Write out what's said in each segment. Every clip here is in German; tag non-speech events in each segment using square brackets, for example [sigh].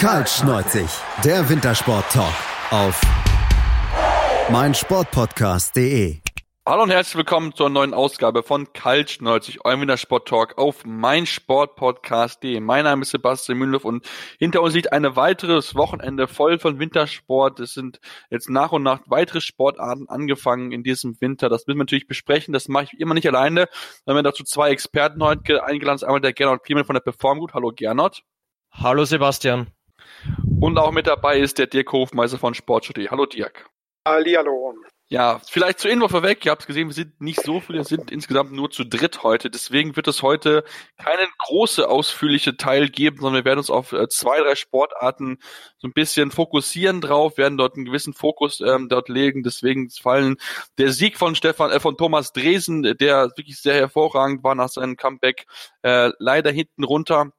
Kaltschneuzig, der Wintersport-Talk auf meinsportpodcast.de. Hallo und herzlich willkommen zur neuen Ausgabe von Kaltschneuzig, eurem Wintersport-Talk auf meinsportpodcast.de. Mein Name ist Sebastian Mühlenhoff und hinter uns liegt ein weiteres Wochenende voll von Wintersport. Es sind jetzt nach und nach weitere Sportarten angefangen in diesem Winter. Das müssen wir natürlich besprechen. Das mache ich immer nicht alleine. Wir haben dazu zwei Experten heute eingeladen. Einmal der Gernot Kliemann von der Performgut. Hallo Gernot. Hallo Sebastian. Und auch mit dabei ist der Dirk Hofmeister von Sportstudio. Hallo Dirk. Hallihallo. Ja, vielleicht zur Info vorweg. Ihr habt gesehen, wir sind nicht so viele, wir sind insgesamt nur zu dritt heute. Deswegen wird es heute keinen große ausführliche Teil geben, sondern wir werden uns auf äh, zwei, drei Sportarten so ein bisschen fokussieren drauf, werden dort einen gewissen Fokus ähm, dort legen. Deswegen fallen der Sieg von Stefan, äh, von Thomas Dresen, der wirklich sehr hervorragend war nach seinem Comeback, äh, leider hinten runter.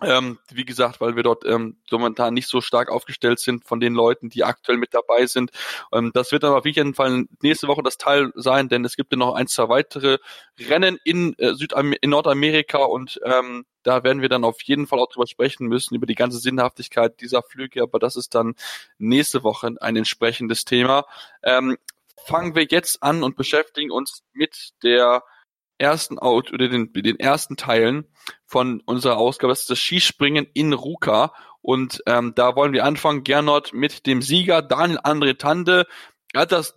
Ähm, wie gesagt, weil wir dort ähm, momentan nicht so stark aufgestellt sind von den Leuten, die aktuell mit dabei sind. Ähm, das wird aber auf jeden Fall nächste Woche das Teil sein, denn es gibt ja noch ein, zwei weitere Rennen in, äh, Südam in Nordamerika und ähm, da werden wir dann auf jeden Fall auch drüber sprechen müssen, über die ganze Sinnhaftigkeit dieser Flüge, aber das ist dann nächste Woche ein entsprechendes Thema. Ähm, fangen wir jetzt an und beschäftigen uns mit der ersten Out oder den, den ersten Teilen von unserer Ausgabe. Das ist das Skispringen in Ruka. Und ähm, da wollen wir anfangen, Gernot, mit dem Sieger Daniel André Tande. Er hat das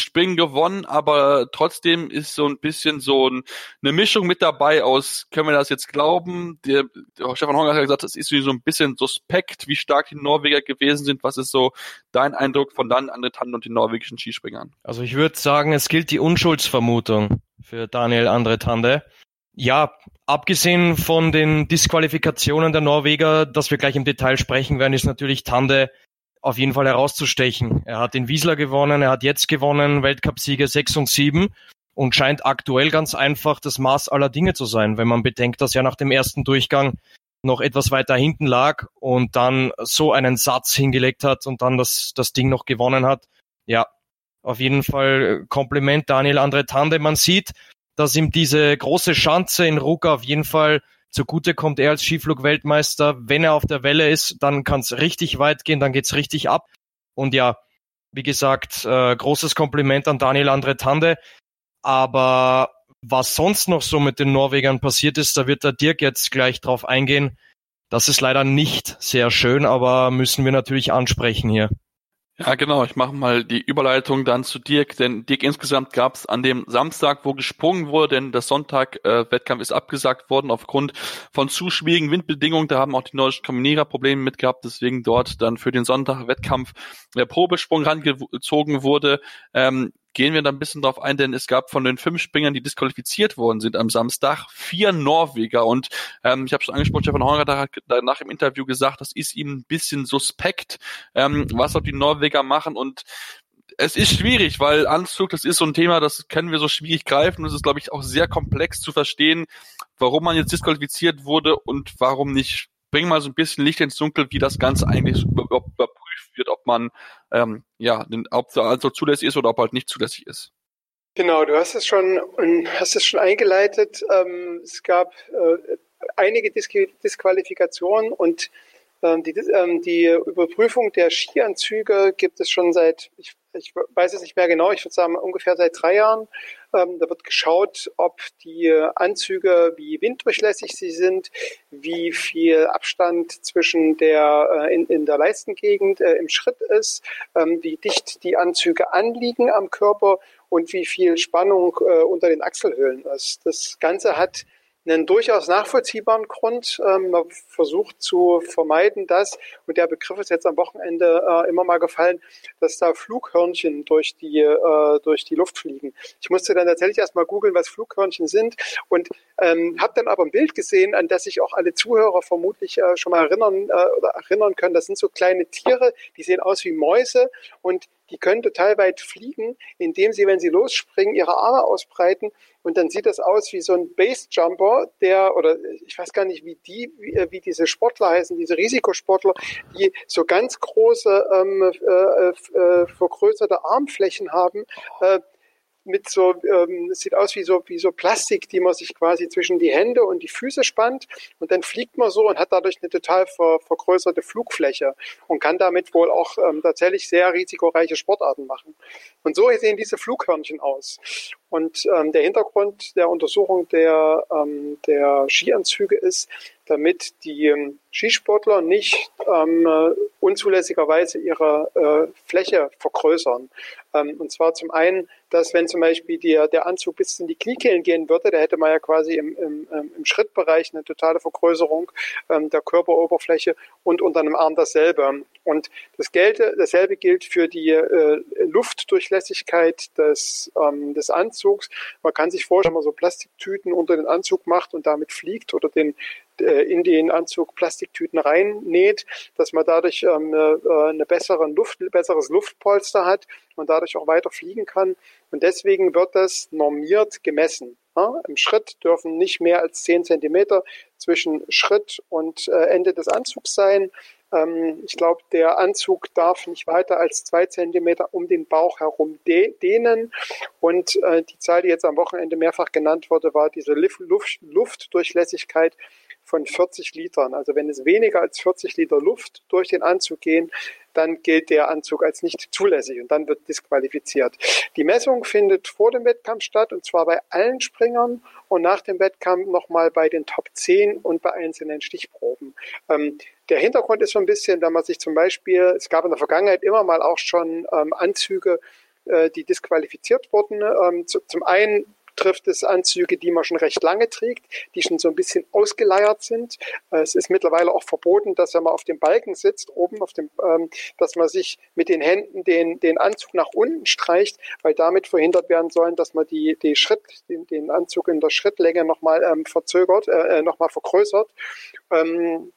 Springen gewonnen, aber trotzdem ist so ein bisschen so ein, eine Mischung mit dabei aus, können wir das jetzt glauben? Der, der Stefan Honger hat gesagt, das ist so ein bisschen suspekt, wie stark die Norweger gewesen sind. Was ist so dein Eindruck von dann André Tande und den norwegischen Skispringern? Also ich würde sagen, es gilt die Unschuldsvermutung für Daniel André Tande. Ja, abgesehen von den Disqualifikationen der Norweger, dass wir gleich im Detail sprechen werden, ist natürlich Tande auf jeden Fall herauszustechen. Er hat den Wiesler gewonnen, er hat jetzt gewonnen, Weltcupsieger 6 und 7 und scheint aktuell ganz einfach das Maß aller Dinge zu sein, wenn man bedenkt, dass er nach dem ersten Durchgang noch etwas weiter hinten lag und dann so einen Satz hingelegt hat und dann das, das Ding noch gewonnen hat. Ja, auf jeden Fall Kompliment Daniel Andre Tande. Man sieht, dass ihm diese große Schanze in Ruka auf jeden Fall Zugute kommt er als Skiflug-Weltmeister. Wenn er auf der Welle ist, dann kann es richtig weit gehen, dann geht's richtig ab. Und ja, wie gesagt, äh, großes Kompliment an Daniel Andre Tande. Aber was sonst noch so mit den Norwegern passiert ist, da wird der Dirk jetzt gleich drauf eingehen. Das ist leider nicht sehr schön, aber müssen wir natürlich ansprechen hier. Ja, genau. Ich mache mal die Überleitung dann zu Dirk, denn Dirk insgesamt gab es an dem Samstag, wo gesprungen wurde, denn der Sonntag-Wettkampf äh, ist abgesagt worden aufgrund von zu schwierigen Windbedingungen. Da haben auch die nordischen Kombinierer Probleme mit gehabt, deswegen dort dann für den Sonntag-Wettkampf der Probesprung rangezogen wurde. Ähm, gehen wir da ein bisschen drauf ein, denn es gab von den fünf Springern, die disqualifiziert worden sind am Samstag, vier Norweger. Und ähm, ich habe schon angesprochen, Stefan Horner hat danach im Interview gesagt, das ist ihm ein bisschen suspekt, ähm, was auch die Norweger machen. Und es ist schwierig, weil Anzug, das ist so ein Thema, das können wir so schwierig greifen. Und es ist, glaube ich, auch sehr komplex zu verstehen, warum man jetzt disqualifiziert wurde und warum nicht. Bring mal so ein bisschen Licht ins Dunkel, wie das Ganze eigentlich überprüft wird, ob man ähm, ja, ob also zulässig ist oder ob halt nicht zulässig ist. Genau, du hast es schon, hast es schon eingeleitet. Ähm, es gab äh, einige Dis Disqualifikationen und ähm, die, ähm, die Überprüfung der Skianzüge gibt es schon seit, ich, ich weiß es nicht mehr genau, ich würde sagen ungefähr seit drei Jahren. Ähm, da wird geschaut, ob die Anzüge, wie winddurchlässig sie sind, wie viel Abstand zwischen der äh, in, in der Leistengegend äh, im Schritt ist, wie dicht die Anzüge anliegen am Körper und wie viel Spannung äh, unter den Achselhöhlen ist. Das Ganze hat einen durchaus nachvollziehbaren Grund. Ähm, man versucht zu vermeiden, dass, und der Begriff ist jetzt am Wochenende äh, immer mal gefallen, dass da Flughörnchen durch die, äh, durch die Luft fliegen. Ich musste dann tatsächlich erstmal googeln, was Flughörnchen sind und ähm, habe dann aber ein Bild gesehen, an das sich auch alle Zuhörer vermutlich äh, schon mal erinnern oder erinnern können. Das sind so kleine Tiere, die sehen aus wie Mäuse und die können total weit fliegen, indem sie, wenn sie losspringen, ihre Arme ausbreiten und dann sieht das aus wie so ein Basejumper, der, oder ich weiß gar nicht, wie die, wie, äh, wie diese Sportler heißen, diese Risikosportler, die so ganz große, ähm, äh, äh, vergrößerte Armflächen haben. Äh, mit so, ähm, sieht aus wie so, wie so Plastik, die man sich quasi zwischen die Hände und die Füße spannt und dann fliegt man so und hat dadurch eine total ver, vergrößerte Flugfläche und kann damit wohl auch ähm, tatsächlich sehr risikoreiche Sportarten machen. Und so sehen diese Flughörnchen aus. Und ähm, der Hintergrund der Untersuchung der, ähm, der Skianzüge ist, damit die ähm, Skisportler nicht ähm, unzulässigerweise ihre äh, Fläche vergrößern. Ähm, und zwar zum einen, dass wenn zum Beispiel die, der Anzug bis in die Kniekehlen gehen würde, da hätte man ja quasi im, im, ähm, im Schrittbereich eine totale Vergrößerung ähm, der Körperoberfläche und unter einem Arm dasselbe. Und das gelte, dasselbe gilt für die äh, Luftdurchlässigkeit des, ähm, des Anzugs. Man kann sich vorstellen, wenn man so Plastiktüten unter den Anzug macht und damit fliegt oder den, äh, in den Anzug Plastiktüten reinnäht, dass man dadurch ähm, eine, eine bessere Luft, besseres Luftpolster hat und dadurch auch weiter fliegen kann. Und deswegen wird das normiert gemessen. Ja, Im Schritt dürfen nicht mehr als zehn Zentimeter zwischen Schritt und äh, Ende des Anzugs sein. Ähm, ich glaube, der Anzug darf nicht weiter als zwei Zentimeter um den Bauch herum de dehnen. Und äh, die Zahl, die jetzt am Wochenende mehrfach genannt wurde, war diese Luft Luftdurchlässigkeit von 40 Litern. Also wenn es weniger als 40 Liter Luft durch den Anzug gehen, dann gilt der Anzug als nicht zulässig und dann wird disqualifiziert. Die Messung findet vor dem Wettkampf statt und zwar bei allen Springern und nach dem Wettkampf nochmal bei den Top 10 und bei einzelnen Stichproben. Ähm, der Hintergrund ist so ein bisschen, wenn man sich zum Beispiel, es gab in der Vergangenheit immer mal auch schon ähm, Anzüge, äh, die disqualifiziert wurden. Ähm, zu, zum einen trifft es Anzüge, die man schon recht lange trägt, die schon so ein bisschen ausgeleiert sind. Es ist mittlerweile auch verboten, dass wenn man auf dem Balken sitzt, oben auf dem, ähm, dass man sich mit den Händen den, den Anzug nach unten streicht, weil damit verhindert werden sollen, dass man die, die Schritt, den, den Anzug in der Schrittlänge nochmal ähm, verzögert, äh, äh nochmal vergrößert. Ähm,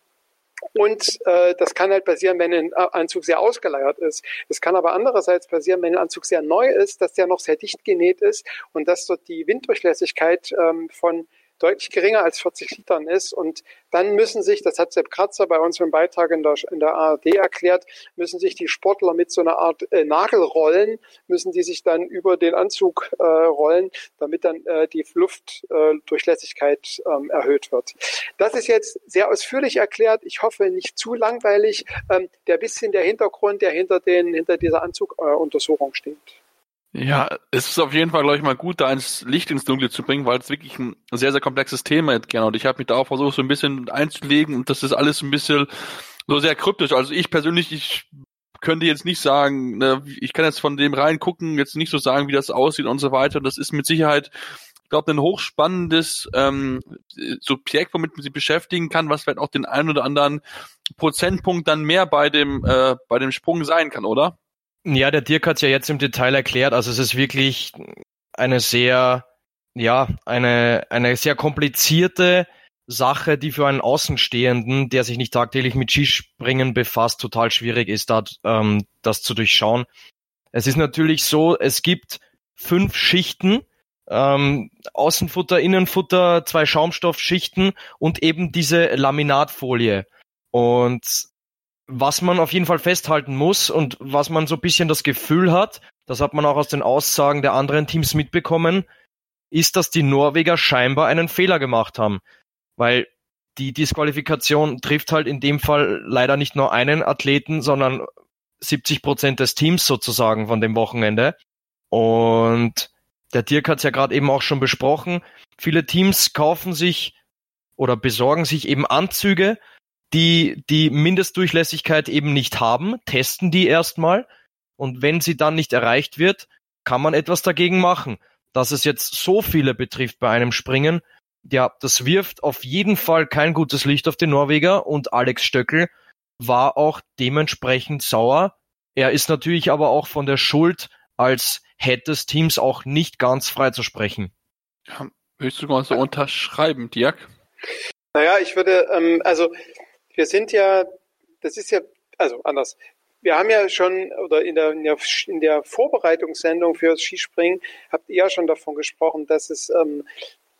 und äh, das kann halt passieren, wenn ein Anzug sehr ausgeleiert ist. Es kann aber andererseits passieren, wenn ein Anzug sehr neu ist, dass der noch sehr dicht genäht ist und dass dort die Winddurchlässigkeit ähm, von deutlich geringer als 40 Litern ist. Und dann müssen sich, das hat Sepp Kratzer bei uns im Beitrag in der, in der ARD erklärt, müssen sich die Sportler mit so einer Art äh, Nagelrollen, müssen die sich dann über den Anzug äh, rollen, damit dann äh, die Luftdurchlässigkeit äh, ähm, erhöht wird. Das ist jetzt sehr ausführlich erklärt. Ich hoffe nicht zu langweilig. Ähm, der bisschen der Hintergrund, der hinter, den, hinter dieser Anzuguntersuchung steht. Ja, es ist auf jeden Fall, glaube ich, mal gut, da ins Licht ins Dunkle zu bringen, weil es wirklich ein sehr, sehr komplexes Thema ist, genau. Und ich habe mich da auch versucht, so ein bisschen einzulegen und das ist alles ein bisschen so sehr kryptisch. Also ich persönlich, ich könnte jetzt nicht sagen, ne, ich kann jetzt von dem reingucken, jetzt nicht so sagen, wie das aussieht und so weiter. Das ist mit Sicherheit, ich glaube, ein hochspannendes ähm, Subjekt, womit man sich beschäftigen kann, was vielleicht auch den einen oder anderen Prozentpunkt dann mehr bei dem, äh, bei dem Sprung sein kann, oder? Ja, der Dirk hat es ja jetzt im Detail erklärt. Also es ist wirklich eine sehr, ja, eine, eine sehr komplizierte Sache, die für einen Außenstehenden, der sich nicht tagtäglich mit Skispringen befasst, total schwierig ist, da, ähm, das zu durchschauen. Es ist natürlich so, es gibt fünf Schichten, ähm, Außenfutter, Innenfutter, zwei Schaumstoffschichten und eben diese Laminatfolie. Und was man auf jeden Fall festhalten muss und was man so ein bisschen das Gefühl hat, das hat man auch aus den Aussagen der anderen Teams mitbekommen, ist, dass die Norweger scheinbar einen Fehler gemacht haben. Weil die Disqualifikation trifft halt in dem Fall leider nicht nur einen Athleten, sondern 70 Prozent des Teams sozusagen von dem Wochenende. Und der Dirk hat es ja gerade eben auch schon besprochen. Viele Teams kaufen sich oder besorgen sich eben Anzüge, die die Mindestdurchlässigkeit eben nicht haben, testen die erstmal und wenn sie dann nicht erreicht wird, kann man etwas dagegen machen. Dass es jetzt so viele betrifft bei einem Springen, ja, das wirft auf jeden Fall kein gutes Licht auf den Norweger und Alex Stöckel war auch dementsprechend sauer. Er ist natürlich aber auch von der Schuld als Head des Teams auch nicht ganz frei zu sprechen. Ja, willst du mal so unterschreiben, Dirk? Naja, ich würde, ähm, also wir sind ja, das ist ja, also anders. Wir haben ja schon, oder in der, in der, Vorbereitungssendung für das Skispringen habt ihr ja schon davon gesprochen, dass es ähm,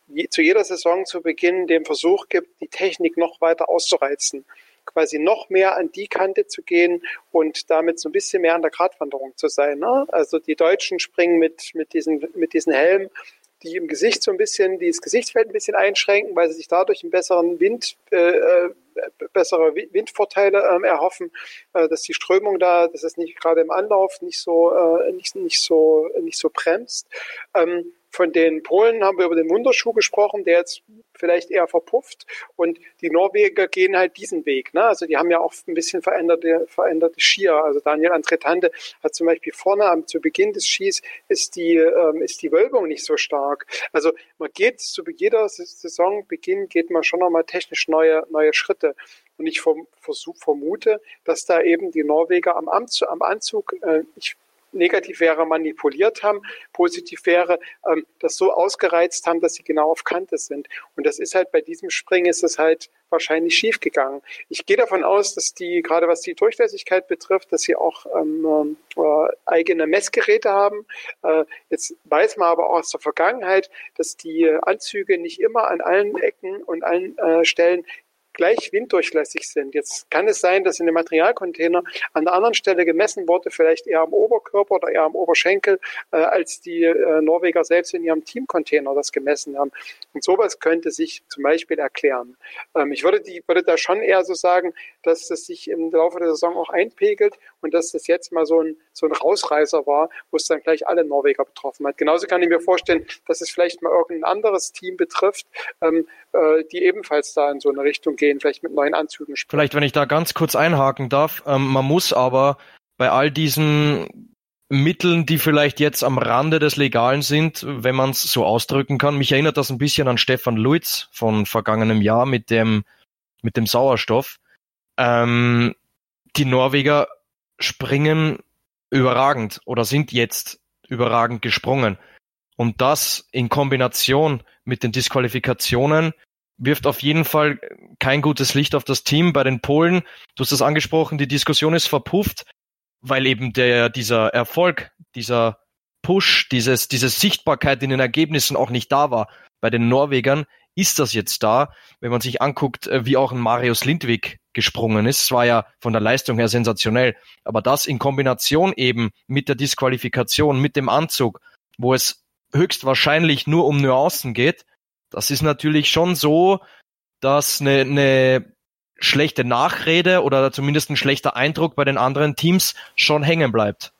je, zu jeder Saison zu Beginn den Versuch gibt, die Technik noch weiter auszureizen. quasi noch mehr an die Kante zu gehen und damit so ein bisschen mehr an der Gratwanderung zu sein. Ne? Also die Deutschen springen mit, mit, diesen, mit diesen Helmen die im Gesicht so ein bisschen, die das Gesichtsfeld ein bisschen einschränken, weil sie sich dadurch einen besseren Wind, äh, äh bessere Windvorteile ähm, erhoffen, äh, dass die Strömung da, dass es nicht gerade im Anlauf nicht so, äh, nicht, nicht so, nicht so bremst. Ähm, von den Polen haben wir über den Wunderschuh gesprochen, der jetzt vielleicht eher verpufft. Und die Norweger gehen halt diesen Weg. Ne? Also die haben ja auch ein bisschen veränderte, veränderte Skier. Also Daniel Andretante hat zum Beispiel vorne am, zu Beginn des Skis ist die, ähm, ist die Wölbung nicht so stark. Also man geht zu jeder Saisonbeginn geht man schon nochmal technisch neue, neue Schritte. Und ich vermute, dass da eben die Norweger am, Anzug, äh, ich negativ wäre, manipuliert haben, positiv wäre, ähm, das so ausgereizt haben, dass sie genau auf Kante sind. Und das ist halt bei diesem Springen ist es halt wahrscheinlich schiefgegangen. Ich gehe davon aus, dass die, gerade was die Durchlässigkeit betrifft, dass sie auch ähm, äh, eigene Messgeräte haben. Äh, jetzt weiß man aber auch aus der Vergangenheit, dass die Anzüge nicht immer an allen Ecken und allen äh, Stellen gleich winddurchlässig sind. Jetzt kann es sein, dass in dem Materialcontainer an der anderen Stelle gemessen wurde, vielleicht eher am Oberkörper oder eher am Oberschenkel, äh, als die äh, Norweger selbst in ihrem Teamcontainer das gemessen haben. Und sowas könnte sich zum Beispiel erklären. Ähm, ich würde, die, würde da schon eher so sagen, dass es sich im Laufe der Saison auch einpegelt und dass das jetzt mal so ein, so ein Rausreißer war, wo es dann gleich alle Norweger betroffen hat. Genauso kann ich mir vorstellen, dass es vielleicht mal irgendein anderes Team betrifft, ähm, äh, die ebenfalls da in so eine Richtung gehen, vielleicht mit neuen Anzügen spielen. Vielleicht, wenn ich da ganz kurz einhaken darf, ähm, man muss aber bei all diesen Mitteln, die vielleicht jetzt am Rande des Legalen sind, wenn man es so ausdrücken kann. Mich erinnert das ein bisschen an Stefan Luiz von vergangenem Jahr mit dem, mit dem Sauerstoff. Ähm, die Norweger springen überragend oder sind jetzt überragend gesprungen. Und das in Kombination mit den Disqualifikationen wirft auf jeden Fall kein gutes Licht auf das Team. Bei den Polen, du hast es angesprochen, die Diskussion ist verpufft, weil eben der, dieser Erfolg, dieser Push, dieses, diese Sichtbarkeit in den Ergebnissen auch nicht da war. Bei den Norwegern ist das jetzt da, wenn man sich anguckt, äh, wie auch ein Marius Lindwig gesprungen ist. Es war ja von der Leistung her sensationell. Aber das in Kombination eben mit der Disqualifikation, mit dem Anzug, wo es höchstwahrscheinlich nur um Nuancen geht, das ist natürlich schon so, dass eine, eine schlechte Nachrede oder zumindest ein schlechter Eindruck bei den anderen Teams schon hängen bleibt.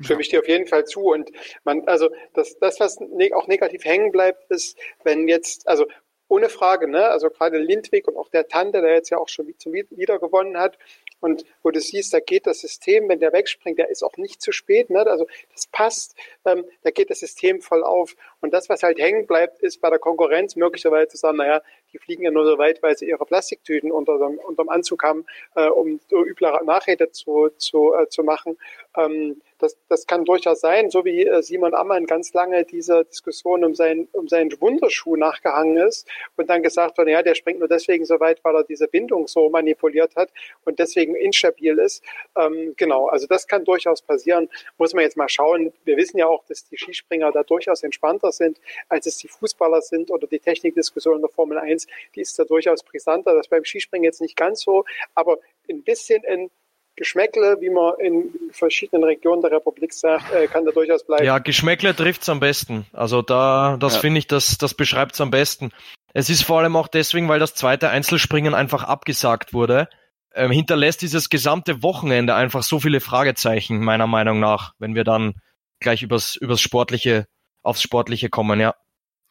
Stimme ich dir auf jeden Fall zu. Und man, also das, das was ne, auch negativ hängen bleibt, ist, wenn jetzt, also ohne Frage, ne, also gerade Lindwig und auch der Tante, der jetzt ja auch schon wieder gewonnen hat, und wo du siehst, da geht das System, wenn der wegspringt, der ist auch nicht zu spät. Ne? Also das passt, ähm, da geht das System voll auf. Und das, was halt hängen bleibt, ist bei der Konkurrenz möglicherweise zu sagen, naja, die fliegen ja nur so weit, weil sie ihre Plastiktüten unter dem, unterm Anzug haben, äh, um so üblere Nachrede zu, zu, äh, zu machen. Ähm, das, das kann durchaus sein, so wie äh, Simon Ammann ganz lange dieser Diskussion um, sein, um seinen Wunderschuh nachgehangen ist und dann gesagt hat, ja, der springt nur deswegen so weit, weil er diese Bindung so manipuliert hat und deswegen instabil ist. Ähm, genau, also das kann durchaus passieren. Muss man jetzt mal schauen. Wir wissen ja auch, dass die Skispringer da durchaus entspannter sind, als es die Fußballer sind oder die Technikdiskussion in der Formel 1, die ist da durchaus brisanter. Das beim Skispringen jetzt nicht ganz so, aber ein bisschen in Geschmäckle, wie man in verschiedenen Regionen der Republik sagt, äh, kann da durchaus bleiben. Ja, Geschmäckle trifft's am besten. Also da, das ja. finde ich, das, das beschreibt's am besten. Es ist vor allem auch deswegen, weil das zweite Einzelspringen einfach abgesagt wurde. Ähm, hinterlässt dieses gesamte Wochenende einfach so viele Fragezeichen, meiner Meinung nach, wenn wir dann gleich übers, übers Sportliche, aufs Sportliche kommen, ja.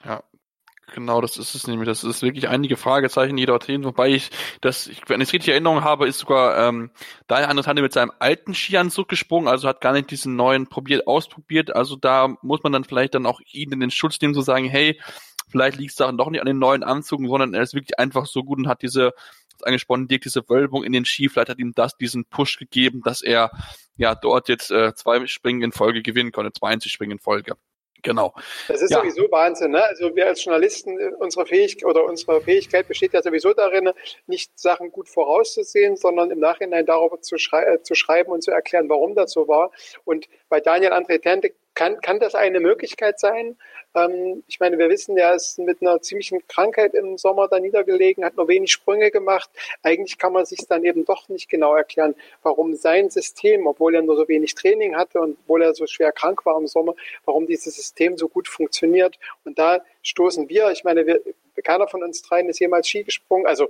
Ja, Genau, das ist es nämlich. Das ist wirklich einige Fragezeichen, die dorthin. Wobei ich das, ich, wenn ich es richtig Erinnerung habe, ist sogar ähm, Daniel Andretante mit seinem alten Skianzug gesprungen, also hat gar nicht diesen neuen probiert, ausprobiert. Also da muss man dann vielleicht dann auch ihn in den Schutz nehmen, zu sagen, hey, vielleicht liegt es da doch nicht an den neuen Anzügen, sondern er ist wirklich einfach so gut und hat diese angesprochen, Dirk, diese Wölbung in den Ski, vielleicht hat ihm das diesen Push gegeben, dass er ja dort jetzt äh, zwei Springen in Folge gewinnen konnte, zwei Einzelspringen in Folge. Genau. Das ist ja. sowieso Wahnsinn. Ne? Also wir als Journalisten, äh, unsere Fähigkeit oder unsere Fähigkeit besteht ja sowieso darin, nicht Sachen gut vorauszusehen, sondern im Nachhinein darüber zu, schrei äh, zu schreiben und zu erklären, warum das so war. Und bei Daniel André Tente kann, kann das eine Möglichkeit sein? Ähm, ich meine, wir wissen, er ist mit einer ziemlichen Krankheit im Sommer da niedergelegen, hat nur wenig Sprünge gemacht. Eigentlich kann man sich dann eben doch nicht genau erklären, warum sein System, obwohl er nur so wenig Training hatte und obwohl er so schwer krank war im Sommer, warum dieses System so gut funktioniert. Und da stoßen wir, ich meine, wir, keiner von uns dreien ist jemals Ski gesprungen, also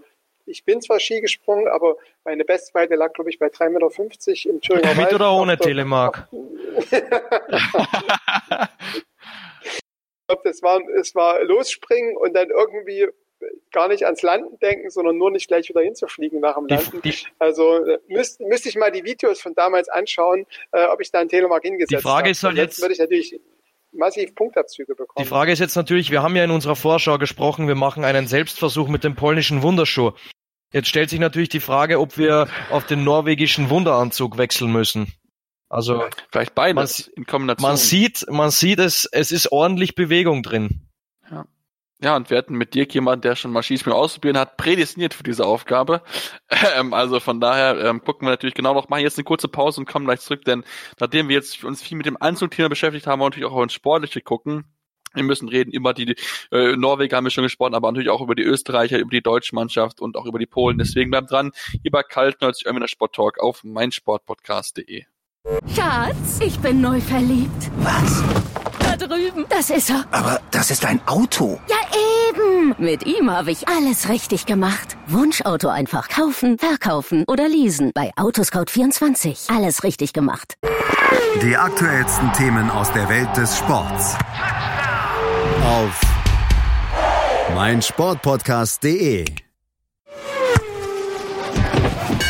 ich bin zwar Ski gesprungen, aber meine Bestweite lag, glaube ich, bei 3,50 Meter im Thüringer Mit Wald. oder ohne Telemark? [laughs] glaube, das war, es war losspringen und dann irgendwie gar nicht ans Landen denken, sondern nur nicht gleich wieder hinzufliegen nach dem Landen. Die, die, also äh, müsste müsst ich mal die Videos von damals anschauen, äh, ob ich da einen Telemark hingesetzt habe. Die Frage habe. ist halt jetzt, würde ich natürlich massiv Punktabzüge bekommen. Die Frage ist jetzt natürlich, wir haben ja in unserer Vorschau gesprochen, wir machen einen Selbstversuch mit dem polnischen Wunderschuh. Jetzt stellt sich natürlich die Frage, ob wir auf den norwegischen Wunderanzug wechseln müssen. Also vielleicht beides man, in Kombination. Man sieht, man sieht es, es ist ordentlich Bewegung drin. Ja. Ja, und wir hatten mit Dirk jemanden, der schon mal Schießspiel ausprobieren hat, prädestiniert für diese Aufgabe. [laughs] Ähm, also von daher ähm, gucken wir natürlich genau noch, machen jetzt eine kurze Pause und kommen gleich zurück, denn nachdem wir jetzt uns viel mit dem Anzugthema beschäftigt haben, wir natürlich auch ins Sportliche gucken. Wir müssen reden über die äh, Norweger haben wir schon gesprochen, aber natürlich auch über die Österreicher, über die deutsche Mannschaft und auch über die Polen. Deswegen bleibt dran, hier bei Kaltnerds Irminer Sport Talk auf meinsportpodcast.de. Schatz, ich bin neu verliebt. Was? Da drüben. Das ist er. Aber das ist ein Auto. Ja, eben. Mit ihm habe ich alles richtig gemacht. Wunschauto einfach kaufen, verkaufen oder leasen. Bei Autoscout24. Alles richtig gemacht. Die aktuellsten Themen aus der Welt des Sports. Auf meinsportpodcast.de.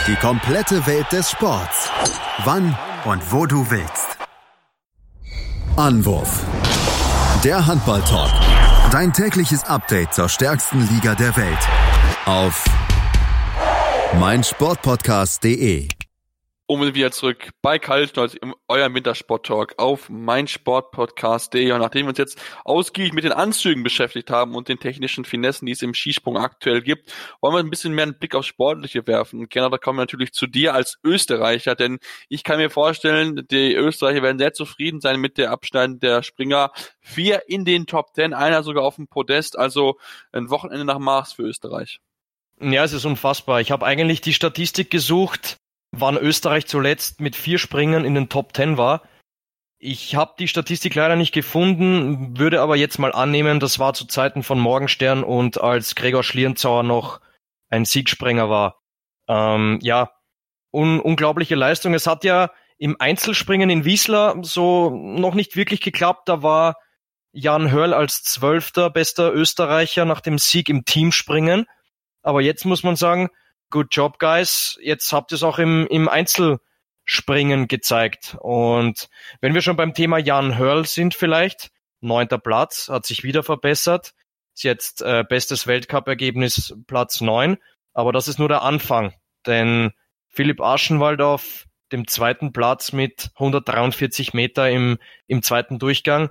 Die komplette Welt des Sports. Wann und wo du willst. Anwurf. Der Handball-Talk. Dein tägliches Update zur stärksten Liga der Welt. Auf meinsportpodcast.de um wieder zurück bei Kaltstolz im eurem Wintersport-Talk auf meinsportpodcast.de. Und nachdem wir uns jetzt ausgiebig mit den Anzügen beschäftigt haben und den technischen Finessen, die es im Skisprung aktuell gibt, wollen wir ein bisschen mehr einen Blick aufs Sportliche werfen. Und gerne, da kommen wir natürlich zu dir als Österreicher, denn ich kann mir vorstellen, die Österreicher werden sehr zufrieden sein mit der Abschneiden der Springer. Vier in den Top Ten, einer sogar auf dem Podest, also ein Wochenende nach Mars für Österreich. Ja, es ist unfassbar. Ich habe eigentlich die Statistik gesucht, wann Österreich zuletzt mit vier Springen in den Top Ten war. Ich habe die Statistik leider nicht gefunden, würde aber jetzt mal annehmen, das war zu Zeiten von Morgenstern und als Gregor Schlierenzauer noch ein Siegspringer war. Ähm, ja, un unglaubliche Leistung. Es hat ja im Einzelspringen in Wiesler so noch nicht wirklich geklappt. Da war Jan Hörl als zwölfter bester Österreicher nach dem Sieg im Teamspringen. Aber jetzt muss man sagen, good job, guys. Jetzt habt ihr es auch im, im Einzelspringen gezeigt. Und wenn wir schon beim Thema Jan Hörl sind vielleicht, neunter Platz, hat sich wieder verbessert. Ist jetzt äh, bestes Weltcup-Ergebnis Platz neun. Aber das ist nur der Anfang. Denn Philipp Aschenwald auf dem zweiten Platz mit 143 Meter im, im zweiten Durchgang.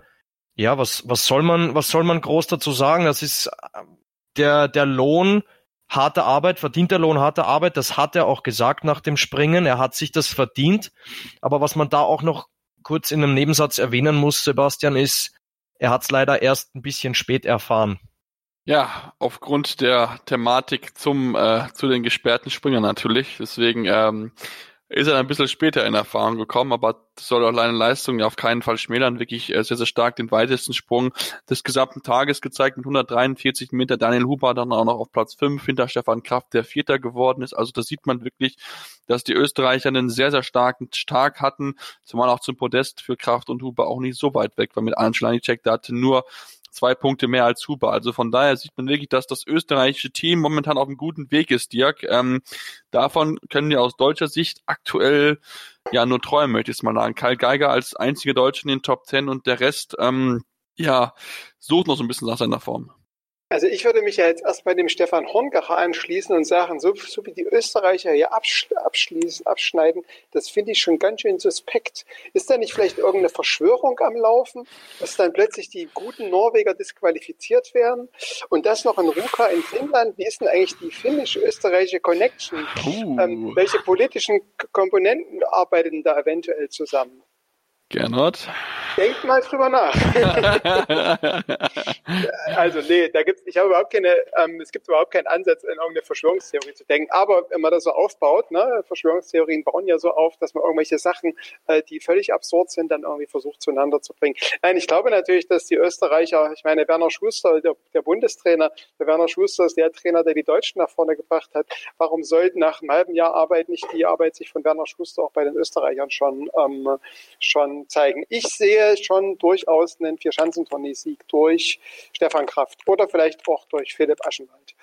Ja, was, was soll man, was soll man groß dazu sagen? Das ist äh, der, der Lohn harte Arbeit, verdienter Lohn, harte Arbeit. Das hat er auch gesagt nach dem Springen. Er hat sich das verdient. Aber was man da auch noch kurz in einem Nebensatz erwähnen muss, Sebastian, ist, er hat es leider erst ein bisschen spät erfahren. Ja, aufgrund der Thematik zum äh, zu den gesperrten Springern natürlich. Deswegen ähm, ist er ein bisschen später in Erfahrung gekommen, aber das soll auch seine Leistung ja auf keinen Fall schmälern. Wirklich äh, sehr, sehr stark den weitesten Sprung des gesamten Tages gezeigt mit 143 Meter. Daniel Huber dann auch noch auf Platz 5 hinter Stefan Kraft, der Vierter geworden ist. Also da sieht man wirklich, dass die Österreicher einen sehr, sehr starken Start hatten, zumal auch zum Podest für Kraft und Huber auch nicht so weit weg war mit Arndt Schleinicek. Der hatte nur zwei Punkte mehr als Huber. Also von daher sieht man wirklich, dass das österreichische Team momentan auf einem guten Weg ist, Dirk. Ähm, davon können wir aus deutscher Sicht aktuell ja nur träumen, möchte ich mal sagen. Karl Geiger als einziger Deutscher in den Top Ten und der Rest ähm, ja sucht noch so ein bisschen nach seiner Form. Also ich würde mich ja jetzt erst bei dem Stefan Horngacher anschließen und sagen, so, so wie die Österreicher hier abschließen, abschneiden, das finde ich schon ganz schön suspekt. Ist da nicht vielleicht irgendeine Verschwörung am Laufen, dass dann plötzlich die guten Norweger disqualifiziert werden? Und das noch in Ruka in Finnland? Wie ist denn eigentlich die finnisch-österreichische Connection? Uh. Ähm, welche politischen Komponenten arbeiten da eventuell zusammen? Gernot? Denkt mal drüber nach. [laughs] also nee, da gibt's, ich habe überhaupt keine, ähm, es gibt überhaupt keinen Ansatz, in irgendeine Verschwörungstheorie zu denken. Aber wenn man das so aufbaut, ne, Verschwörungstheorien bauen ja so auf, dass man irgendwelche Sachen, äh, die völlig absurd sind, dann irgendwie versucht zueinander zu bringen. Nein, ich glaube natürlich, dass die Österreicher, ich meine, Werner Schuster, der, der Bundestrainer, der Werner Schuster ist der Trainer, der die Deutschen nach vorne gebracht hat. Warum sollten nach einem halben Jahr Arbeit nicht die Arbeit sich von Werner Schuster auch bei den Österreichern schon, ähm, schon zeigen? Ich sehe schon durchaus einen Vierschanzentournee-Sieg durch Stefan Kraft oder vielleicht auch durch Philipp Aschenwald.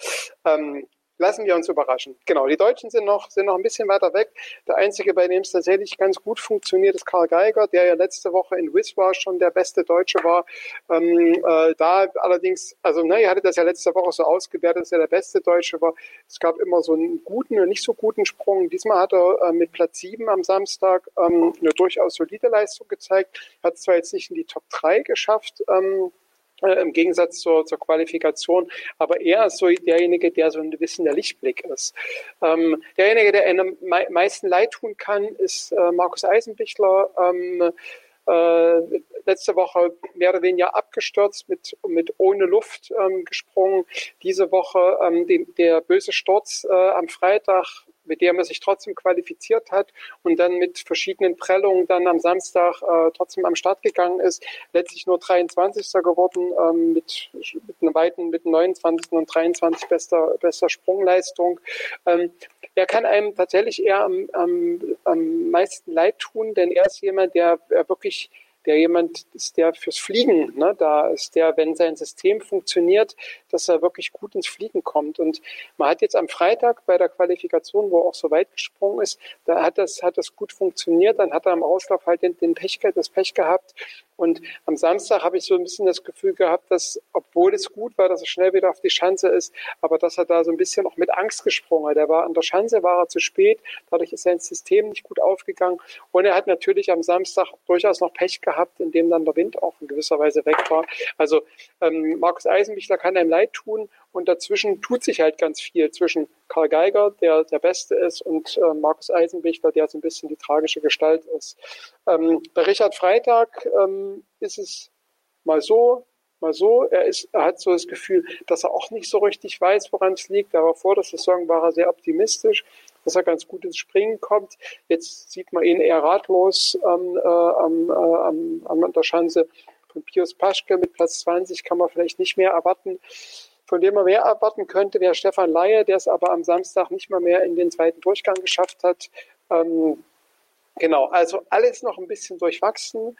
Ähm, lassen wir uns überraschen. Genau, die Deutschen sind noch, sind noch ein bisschen weiter weg. Der einzige, bei dem es tatsächlich ganz gut funktioniert, ist Karl Geiger, der ja letzte Woche in Wiswa schon der beste Deutsche war. Ähm, äh, da allerdings, also ne, ihr hattet das ja letzte Woche so ausgewertet, dass er der beste Deutsche war. Es gab immer so einen guten und nicht so guten Sprung. Diesmal hat er äh, mit Platz 7 am Samstag ähm, eine durchaus solide Leistung gezeigt. Hat zwar jetzt nicht in die Top 3 geschafft, ähm, äh, im Gegensatz zur, zur Qualifikation. Aber er ist so derjenige, der so ein bisschen der Lichtblick ist. Ähm, derjenige, der einem me meisten leid tun kann, ist äh, Markus Eisenbichler. Ähm, äh, letzte Woche mehr oder weniger abgestürzt, mit, mit ohne Luft ähm, gesprungen. Diese Woche ähm, den, der böse Sturz äh, am Freitag mit der man sich trotzdem qualifiziert hat und dann mit verschiedenen Prellungen dann am Samstag äh, trotzdem am Start gegangen ist. Letztlich nur 23. geworden ähm, mit, mit einem weiten, mit 29. und 23 bester, bester Sprungleistung. Ähm, er kann einem tatsächlich eher am, am, am meisten leid tun, denn er ist jemand, der wirklich der jemand ist, der fürs Fliegen ne, da ist, der, wenn sein System funktioniert, dass er wirklich gut ins Fliegen kommt. Und man hat jetzt am Freitag bei der Qualifikation, wo er auch so weit gesprungen ist, da hat das, hat das gut funktioniert. Dann hat er am Auslauf halt den, den Pech, das Pech gehabt. Und am Samstag habe ich so ein bisschen das Gefühl gehabt, dass, obwohl es gut war, dass er schnell wieder auf die Schanze ist, aber dass er da so ein bisschen auch mit Angst gesprungen hat. Er war an der Schanze, war er zu spät, dadurch ist sein System nicht gut aufgegangen. Und er hat natürlich am Samstag durchaus noch Pech gehabt, indem dann der Wind auch in gewisser Weise weg war. Also ähm, Markus Eisenbichler kann einem leid tun und dazwischen tut sich halt ganz viel zwischen Karl Geiger, der der Beste ist, und äh, Markus Eisenbichler, der so ein bisschen die tragische Gestalt ist. Ähm, bei Richard Freitag ähm, ist es mal so, mal so. Er, ist, er hat so das Gefühl, dass er auch nicht so richtig weiß, woran es liegt. Aber vor der Saison war er sehr optimistisch, dass er ganz gut ins Springen kommt. Jetzt sieht man ihn eher ratlos ähm, äh, am, äh, am, an der Schanze. Von Pius Paschke mit Platz 20 kann man vielleicht nicht mehr erwarten. Von dem man mehr erwarten könnte, wäre Stefan Laie, der es aber am Samstag nicht mal mehr in den zweiten Durchgang geschafft hat. Ähm, genau, also alles noch ein bisschen durchwachsen.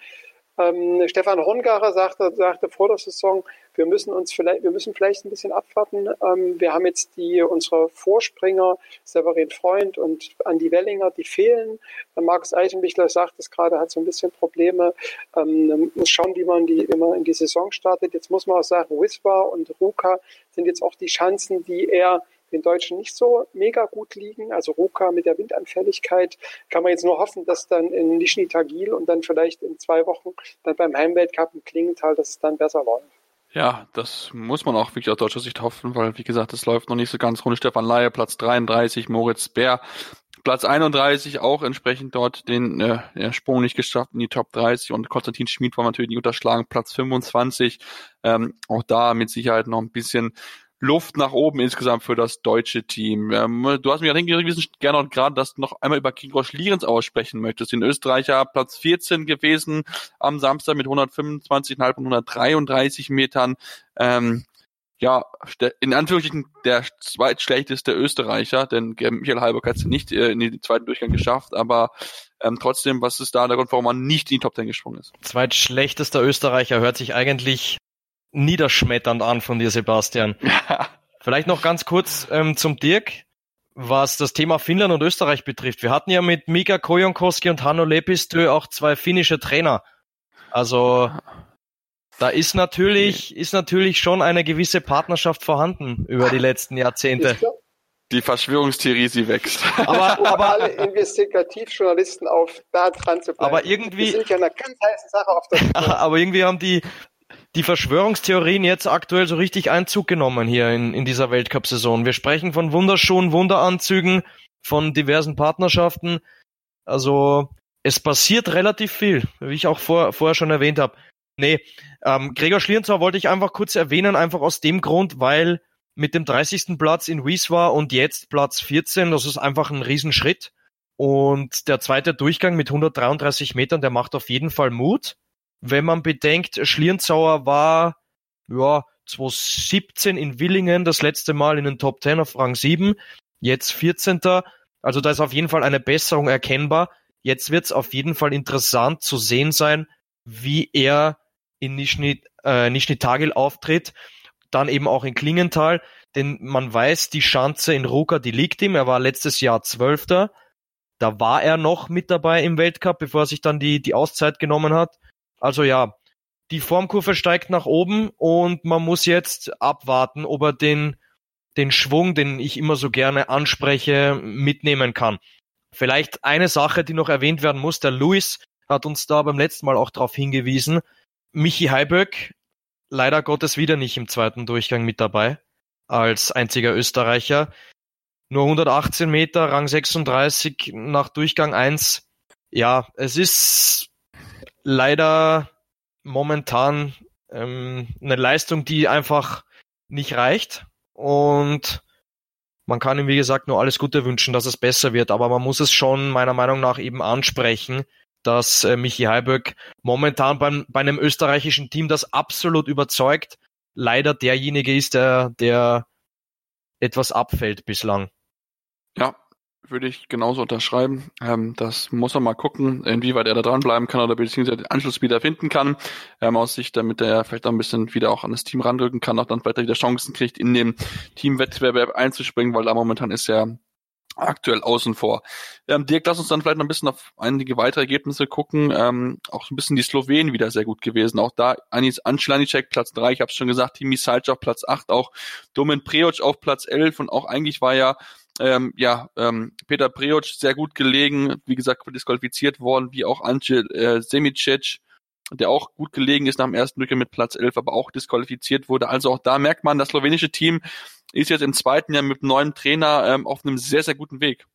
Ähm, Stefan Horngarer sagte, sagte vor der Saison, wir müssen uns vielleicht, wir müssen vielleicht ein bisschen abwarten. Ähm, wir haben jetzt die, unsere Vorspringer, Severin Freund und Andi Wellinger, die fehlen. Äh, Markus Eichenbichler sagt es gerade, hat so ein bisschen Probleme. Ähm, muss schauen, wie man die immer in die Saison startet. Jetzt muss man auch sagen, Wiswa und Ruka sind jetzt auch die Chancen, die er den Deutschen nicht so mega gut liegen. Also Ruka mit der Windanfälligkeit kann man jetzt nur hoffen, dass dann in Nizhny Tagil und dann vielleicht in zwei Wochen dann beim Heimweltcup in Klingenthal, dass es dann besser läuft. Ja, das muss man auch wirklich aus deutscher Sicht hoffen, weil wie gesagt, es läuft noch nicht so ganz rund. Stefan Leier, Platz 33, Moritz Bär, Platz 31 auch entsprechend dort den äh, Sprung nicht geschafft in die Top 30 und Konstantin Schmid war natürlich nicht unterschlagen, Platz 25. Ähm, auch da mit Sicherheit noch ein bisschen Luft nach oben insgesamt für das deutsche Team. Ähm, du hast mir hingewiesen, gerne und gerade, dass du noch einmal über Gregor Lierens aussprechen möchtest. Den Österreicher Platz 14 gewesen am Samstag mit 125,5 und 133 Metern. Ähm, ja, in Anführungsstrichen der zweitschlechteste Österreicher, denn Michael Halberg hat es nicht äh, in den zweiten Durchgang geschafft, aber ähm, trotzdem, was ist da der Grund, warum man nicht in die Top Ten gesprungen ist? Zweitschlechtester Österreicher hört sich eigentlich niederschmetternd an von dir, Sebastian. [laughs] Vielleicht noch ganz kurz ähm, zum Dirk, was das Thema Finnland und Österreich betrifft. Wir hatten ja mit Mika Kojonkoski und Hanno Lepistö auch zwei finnische Trainer. Also da ist natürlich, ist natürlich schon eine gewisse Partnerschaft vorhanden über die letzten Jahrzehnte. Die Verschwörungstheorie, sie wächst. Aber, [laughs] aber alle Investigativjournalisten auf, da dran zu bleiben. Aber irgendwie. Wir sind ja eine ganz heiße Sache auf der [laughs] Aber irgendwie haben die, die Verschwörungstheorien jetzt aktuell so richtig Einzug genommen hier in, in dieser Weltcup-Saison. Wir sprechen von Wunderschuhen, Wunderanzügen, von diversen Partnerschaften. Also es passiert relativ viel, wie ich auch vor, vorher schon erwähnt habe. Nee, ähm, Gregor Schlierenzauer wollte ich einfach kurz erwähnen, einfach aus dem Grund, weil mit dem 30. Platz in Wieswa und jetzt Platz 14, das ist einfach ein Riesenschritt. Und der zweite Durchgang mit 133 Metern, der macht auf jeden Fall Mut. Wenn man bedenkt, Schlierenzauer war, ja, 2017 in Willingen das letzte Mal in den Top 10 auf Rang 7, jetzt 14. Also da ist auf jeden Fall eine Besserung erkennbar. Jetzt wird es auf jeden Fall interessant zu sehen sein, wie er in Nischni, äh, Nischni Tagil auftritt, dann eben auch in Klingenthal, denn man weiß, die Schanze in Ruka, die liegt ihm. Er war letztes Jahr Zwölfter. Da war er noch mit dabei im Weltcup, bevor er sich dann die, die Auszeit genommen hat. Also ja, die Formkurve steigt nach oben und man muss jetzt abwarten, ob er den, den Schwung, den ich immer so gerne anspreche, mitnehmen kann. Vielleicht eine Sache, die noch erwähnt werden muss, der Luis hat uns da beim letzten Mal auch darauf hingewiesen. Michi Heiböck, leider Gottes wieder nicht im zweiten Durchgang mit dabei, als einziger Österreicher. Nur 118 Meter, Rang 36 nach Durchgang 1. Ja, es ist leider momentan ähm, eine Leistung, die einfach nicht reicht. Und man kann ihm, wie gesagt, nur alles Gute wünschen, dass es besser wird. Aber man muss es schon meiner Meinung nach eben ansprechen, dass äh, Michi Heiböck momentan beim, bei einem österreichischen Team, das absolut überzeugt, leider derjenige ist, der, der etwas abfällt bislang. Ja, würde ich genauso unterschreiben. Ähm, das muss man mal gucken, inwieweit er da dranbleiben kann oder beziehungsweise den Anschluss wieder finden kann, ähm, aus Sicht, damit er vielleicht auch ein bisschen wieder auch an das Team randrücken kann, auch dann vielleicht wieder Chancen kriegt, in den Teamwettbewerb einzuspringen, weil da momentan ist er aktuell außen vor. Ähm, Dirk, lass uns dann vielleicht noch ein bisschen auf einige weitere Ergebnisse gucken. Ähm, auch ein bisschen die Slowenen wieder sehr gut gewesen. Auch da Anis Anschlanicek Platz drei, ich habe schon gesagt, Timi Salc auf Platz acht, auch Domen Preoc auf Platz elf und auch eigentlich war ja ähm, ja, ähm, Peter Preoc sehr gut gelegen, wie gesagt, disqualifiziert worden, wie auch Ance äh, Semicic, der auch gut gelegen ist nach dem ersten Durchgang mit Platz 11, aber auch disqualifiziert wurde. Also auch da merkt man, das slowenische Team ist jetzt im zweiten Jahr mit neuem Trainer ähm, auf einem sehr, sehr guten Weg.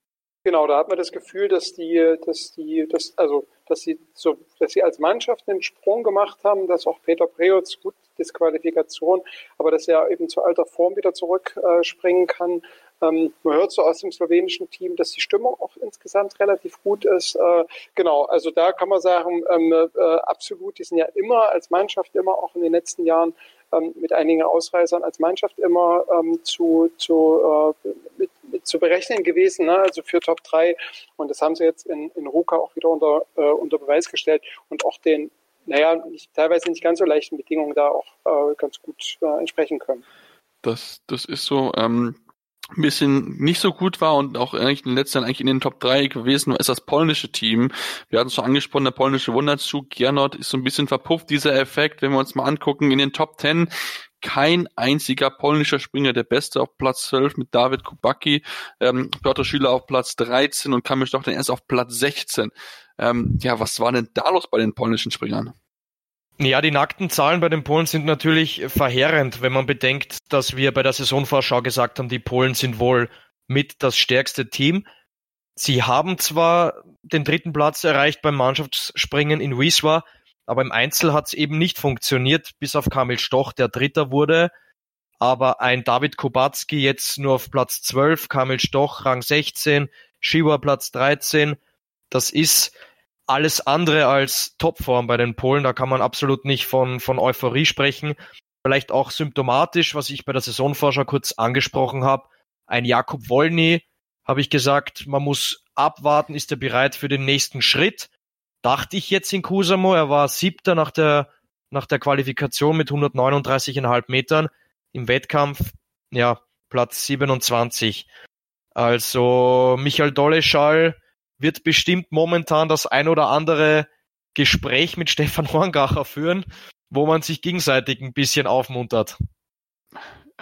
Genau, da hat man das Gefühl, dass die, dass die, dass, also, dass sie so, dass sie als Mannschaft einen Sprung gemacht haben, dass auch Peter Preutz gut Disqualifikation, aber dass er eben zu alter Form wieder zurückspringen äh, kann. Ähm, man hört so aus dem slowenischen Team, dass die Stimmung auch insgesamt relativ gut ist. Äh, genau, also da kann man sagen, ähm, äh, absolut, die sind ja immer als Mannschaft immer auch in den letzten Jahren ähm, mit einigen Ausreißern als Mannschaft immer ähm, zu, zu, äh, mit, mit zu berechnen gewesen, ne? also für Top 3. Und das haben sie jetzt in, in Ruka auch wieder unter, äh, unter Beweis gestellt und auch den, naja, nicht, teilweise nicht ganz so leichten Bedingungen da auch äh, ganz gut äh, entsprechen können. Das, das ist so. Ähm, ein bisschen nicht so gut war und auch eigentlich in den letzten Jahren eigentlich in den Top 3 gewesen ist das polnische Team. Wir hatten es schon angesprochen, der polnische Wunderzug, Gernot ist so ein bisschen verpufft, dieser Effekt, wenn wir uns mal angucken, in den Top 10 kein einziger polnischer Springer, der Beste auf Platz 12 mit David Kubacki, ähm, Piotr Schüler auf Platz 13 und Kamil Stoch dann erst auf Platz 16. Ähm, ja, was war denn da los bei den polnischen Springern? Ja, die nackten Zahlen bei den Polen sind natürlich verheerend, wenn man bedenkt, dass wir bei der Saisonvorschau gesagt haben, die Polen sind wohl mit das stärkste Team. Sie haben zwar den dritten Platz erreicht beim Mannschaftsspringen in Wisła, aber im Einzel hat es eben nicht funktioniert, bis auf Kamil Stoch, der Dritter wurde. Aber ein David Kubacki jetzt nur auf Platz 12, Kamil Stoch Rang 16, Shiwa Platz 13. Das ist alles andere als Topform bei den Polen. Da kann man absolut nicht von, von Euphorie sprechen. Vielleicht auch symptomatisch, was ich bei der Saisonvorschau kurz angesprochen habe. Ein Jakub Wolny, habe ich gesagt, man muss abwarten, ist er bereit für den nächsten Schritt. Dachte ich jetzt in Kusamo, er war siebter nach der, nach der Qualifikation mit 139,5 Metern. Im Wettkampf, ja, Platz 27. Also Michael Doleschall wird bestimmt momentan das ein oder andere Gespräch mit Stefan Horngacher führen, wo man sich gegenseitig ein bisschen aufmuntert.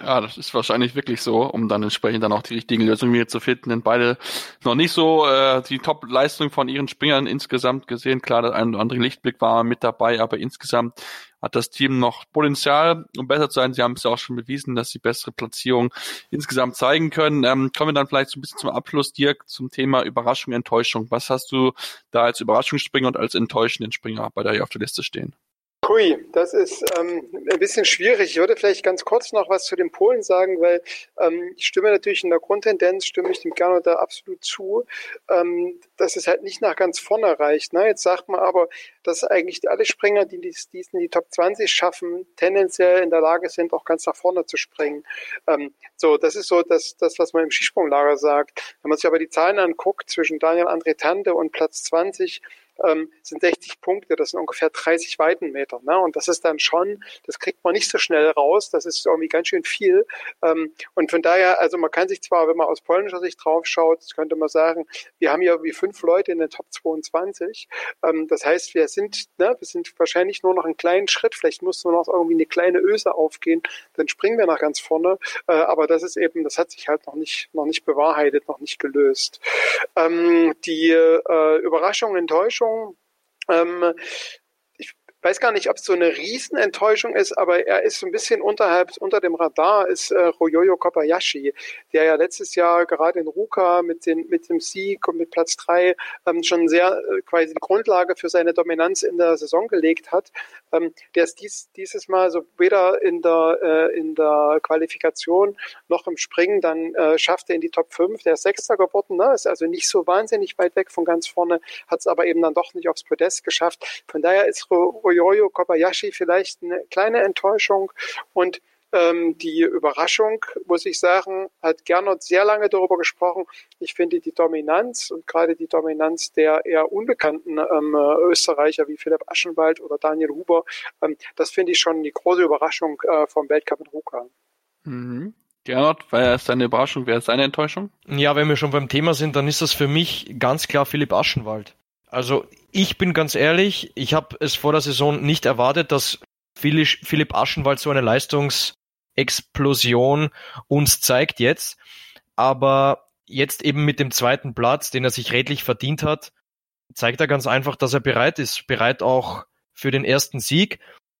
Ja, das ist wahrscheinlich wirklich so, um dann entsprechend dann auch die richtigen Lösungen wieder zu finden. Denn beide noch nicht so äh, die Top-Leistung von ihren Springern insgesamt gesehen. Klar, der ein oder andere Lichtblick war mit dabei, aber insgesamt hat das Team noch Potenzial, um besser zu sein. Sie haben es ja auch schon bewiesen, dass sie bessere Platzierung insgesamt zeigen können. Ähm, kommen wir dann vielleicht so ein bisschen zum Abschluss, Dirk, zum Thema Überraschung, Enttäuschung. Was hast du da als Überraschungsspringer und als enttäuschenden Springer bei der hier auf der Liste stehen? Hui, das ist ähm, ein bisschen schwierig. Ich würde vielleicht ganz kurz noch was zu den Polen sagen, weil ähm, ich stimme natürlich in der Grundtendenz, stimme ich dem gerne da absolut zu, ähm, dass es halt nicht nach ganz vorne reicht. Ne? Jetzt sagt man aber, dass eigentlich alle Springer, die dies, dies in die Top 20 schaffen, tendenziell in der Lage sind, auch ganz nach vorne zu springen. Ähm, so, das ist so das, das, was man im Skisprunglager sagt. Wenn man sich aber die Zahlen anguckt zwischen Daniel André Tante und Platz 20, ähm, sind 60 Punkte, das sind ungefähr 30 Weitenmeter. Ne? Und das ist dann schon, das kriegt man nicht so schnell raus, das ist irgendwie ganz schön viel. Ähm, und von daher, also man kann sich zwar, wenn man aus polnischer Sicht drauf schaut, könnte man sagen, wir haben hier wie fünf Leute in der Top 22. Ähm, das heißt, wir sind, ne, wir sind wahrscheinlich nur noch einen kleinen Schritt, vielleicht muss nur noch irgendwie eine kleine Öse aufgehen, dann springen wir nach ganz vorne. Äh, aber das ist eben, das hat sich halt noch nicht, noch nicht bewahrheitet, noch nicht gelöst. Ähm, die äh, Überraschung, Enttäuschung, Enttäuschung. Ähm, weiß gar nicht, ob es so eine Riesenenttäuschung ist, aber er ist so ein bisschen unterhalb, unter dem Radar, ist äh, Royoyo Kobayashi, der ja letztes Jahr gerade in Ruka mit, den, mit dem Sieg und mit Platz drei ähm, schon sehr äh, quasi die Grundlage für seine Dominanz in der Saison gelegt hat. Ähm, der ist dies, dieses Mal so weder in der, äh, in der Qualifikation noch im Springen dann äh, schaffte in die Top 5. Der ist Sechster geworden, ne? ist also nicht so wahnsinnig weit weg von ganz vorne, hat es aber eben dann doch nicht aufs Podest geschafft. Von daher ist Ro Oyoyo Kobayashi vielleicht eine kleine Enttäuschung und ähm, die Überraschung, muss ich sagen, hat Gernot sehr lange darüber gesprochen. Ich finde die Dominanz und gerade die Dominanz der eher unbekannten ähm, Österreicher wie Philipp Aschenwald oder Daniel Huber, ähm, das finde ich schon die große Überraschung äh, vom Weltcup in Ruka. Mhm. Gernot, war es deine Überraschung, wäre es deine Enttäuschung? Ja, wenn wir schon beim Thema sind, dann ist das für mich ganz klar Philipp Aschenwald. Also ich bin ganz ehrlich, ich habe es vor der Saison nicht erwartet, dass Philipp Aschenwald so eine Leistungsexplosion uns zeigt jetzt. Aber jetzt eben mit dem zweiten Platz, den er sich redlich verdient hat, zeigt er ganz einfach, dass er bereit ist, bereit auch für den ersten Sieg.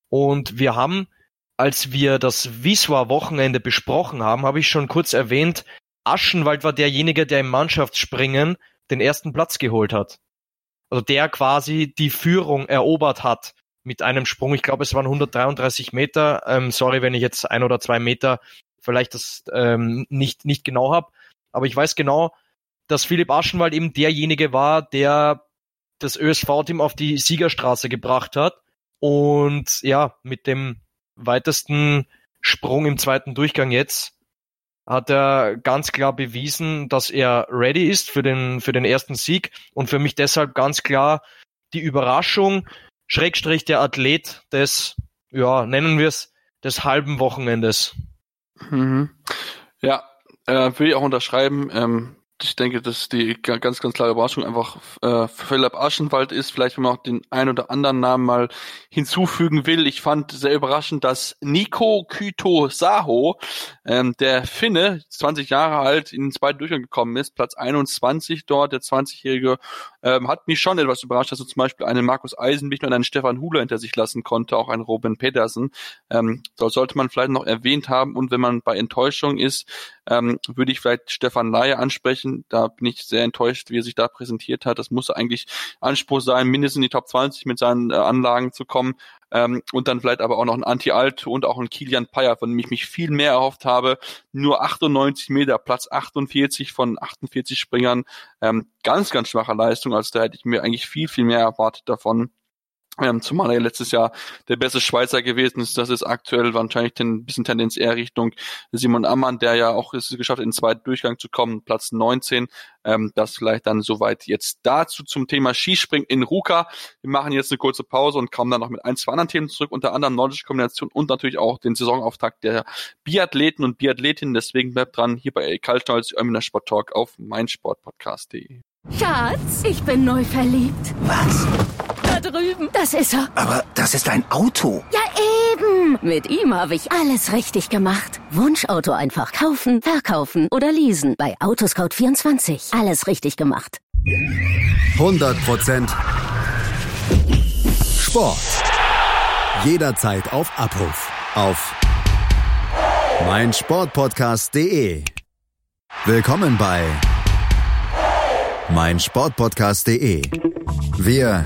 Und wir haben, als wir das Wiswa-Wochenende besprochen haben, habe ich schon kurz erwähnt, Aschenwald war derjenige, der im Mannschaftsspringen den ersten Platz geholt hat also der quasi die Führung erobert hat mit einem Sprung. Ich glaube, es waren 133 Meter. Ähm, sorry, wenn ich jetzt ein oder zwei Meter vielleicht das ähm, nicht, nicht genau habe. Aber ich weiß genau, dass Philipp Aschenwald eben derjenige war, der das ÖSV-Team auf die Siegerstraße gebracht hat. Und ja, mit dem weitesten Sprung im zweiten Durchgang jetzt hat er ganz klar bewiesen, dass er ready ist für den, für den ersten Sieg und für mich deshalb ganz klar die Überraschung, Schrägstrich der Athlet des, ja, nennen wir es, des halben Wochenendes. Mhm. Ja, äh, will ich auch unterschreiben. Ähm, ich denke, dass die ganz, ganz klare Überraschung einfach äh, Philipp Aschenwald ist. Vielleicht, wenn man auch den ein oder anderen Namen mal hinzufügen will. Ich fand sehr überraschend, dass Nico Kyto Saho, ähm, der Finne, 20 Jahre alt, in den zweiten Durchgang gekommen ist, Platz 21 dort, der 20-Jährige, ähm, hat mich schon etwas überrascht, dass er zum Beispiel einen Markus Eisenbichler und einen Stefan Huler hinter sich lassen konnte, auch einen Robin Pedersen. Ähm, sollte man vielleicht noch erwähnt haben. Und wenn man bei Enttäuschung ist, ähm, würde ich vielleicht Stefan Laie ansprechen. Da bin ich sehr enttäuscht, wie er sich da präsentiert hat. Das muss eigentlich Anspruch sein, mindestens in die Top 20 mit seinen äh, Anlagen zu kommen. Ähm, und dann vielleicht aber auch noch ein Anti-Alt und auch ein Kilian Payer, von dem ich mich viel mehr erhofft habe. Nur 98 Meter, Platz 48 von 48 Springern. Ähm, ganz, ganz schwache Leistung. Also da hätte ich mir eigentlich viel, viel mehr erwartet davon. Ähm, zumal er letztes Jahr der beste Schweizer gewesen ist. Das ist aktuell wahrscheinlich ein bisschen Tendenz eher Richtung Simon Ammann, der ja auch es geschafft hat, in den zweiten Durchgang zu kommen, Platz 19. Ähm, das vielleicht dann soweit jetzt dazu zum Thema Skispringen in Ruka. Wir machen jetzt eine kurze Pause und kommen dann noch mit ein, zwei anderen Themen zurück, unter anderem nordische Kombination und natürlich auch den Saisonauftakt der Biathleten und Biathletinnen. Deswegen bleibt dran hier bei Kaltstolz, Öminer Sport Talk auf meinsportpodcast.de. Schatz, ich bin neu verliebt. Was? Drüben. Das ist er. Aber das ist ein Auto. Ja. Eben, mit ihm habe ich alles richtig gemacht. Wunschauto einfach kaufen, verkaufen oder leasen. Bei Autoscout24. Alles richtig gemacht. 100% Sport. Jederzeit auf Abruf. Auf meinsportpodcast.de. Willkommen bei meinsportpodcast.de. Wir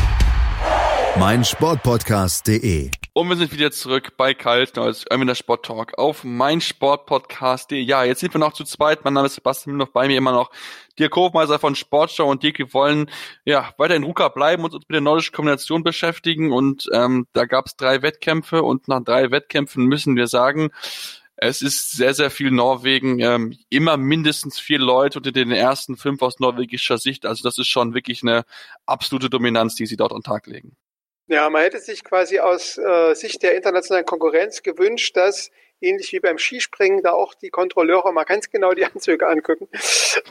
meinsportpodcast.de. Und wir sind wieder zurück bei Kalt, neues Irminer Sport Talk auf meinsportpodcast.de. Ja, jetzt sind wir noch zu zweit. Mein Name ist Sebastian, noch bei mir immer noch Dirk Hofmeister von Sportschau und Dirk, wir wollen ja weiter in Ruka bleiben und uns mit der nordischen Kombination beschäftigen. Und ähm, da gab es drei Wettkämpfe und nach drei Wettkämpfen müssen wir sagen, es ist sehr, sehr viel Norwegen, ähm, immer mindestens vier Leute unter den ersten fünf aus norwegischer Sicht. Also das ist schon wirklich eine absolute Dominanz, die sie dort an den Tag legen. Ja, man hätte sich quasi aus äh, Sicht der internationalen Konkurrenz gewünscht, dass ähnlich wie beim Skispringen da auch die Kontrolleure mal ganz genau die [laughs] Anzüge angucken.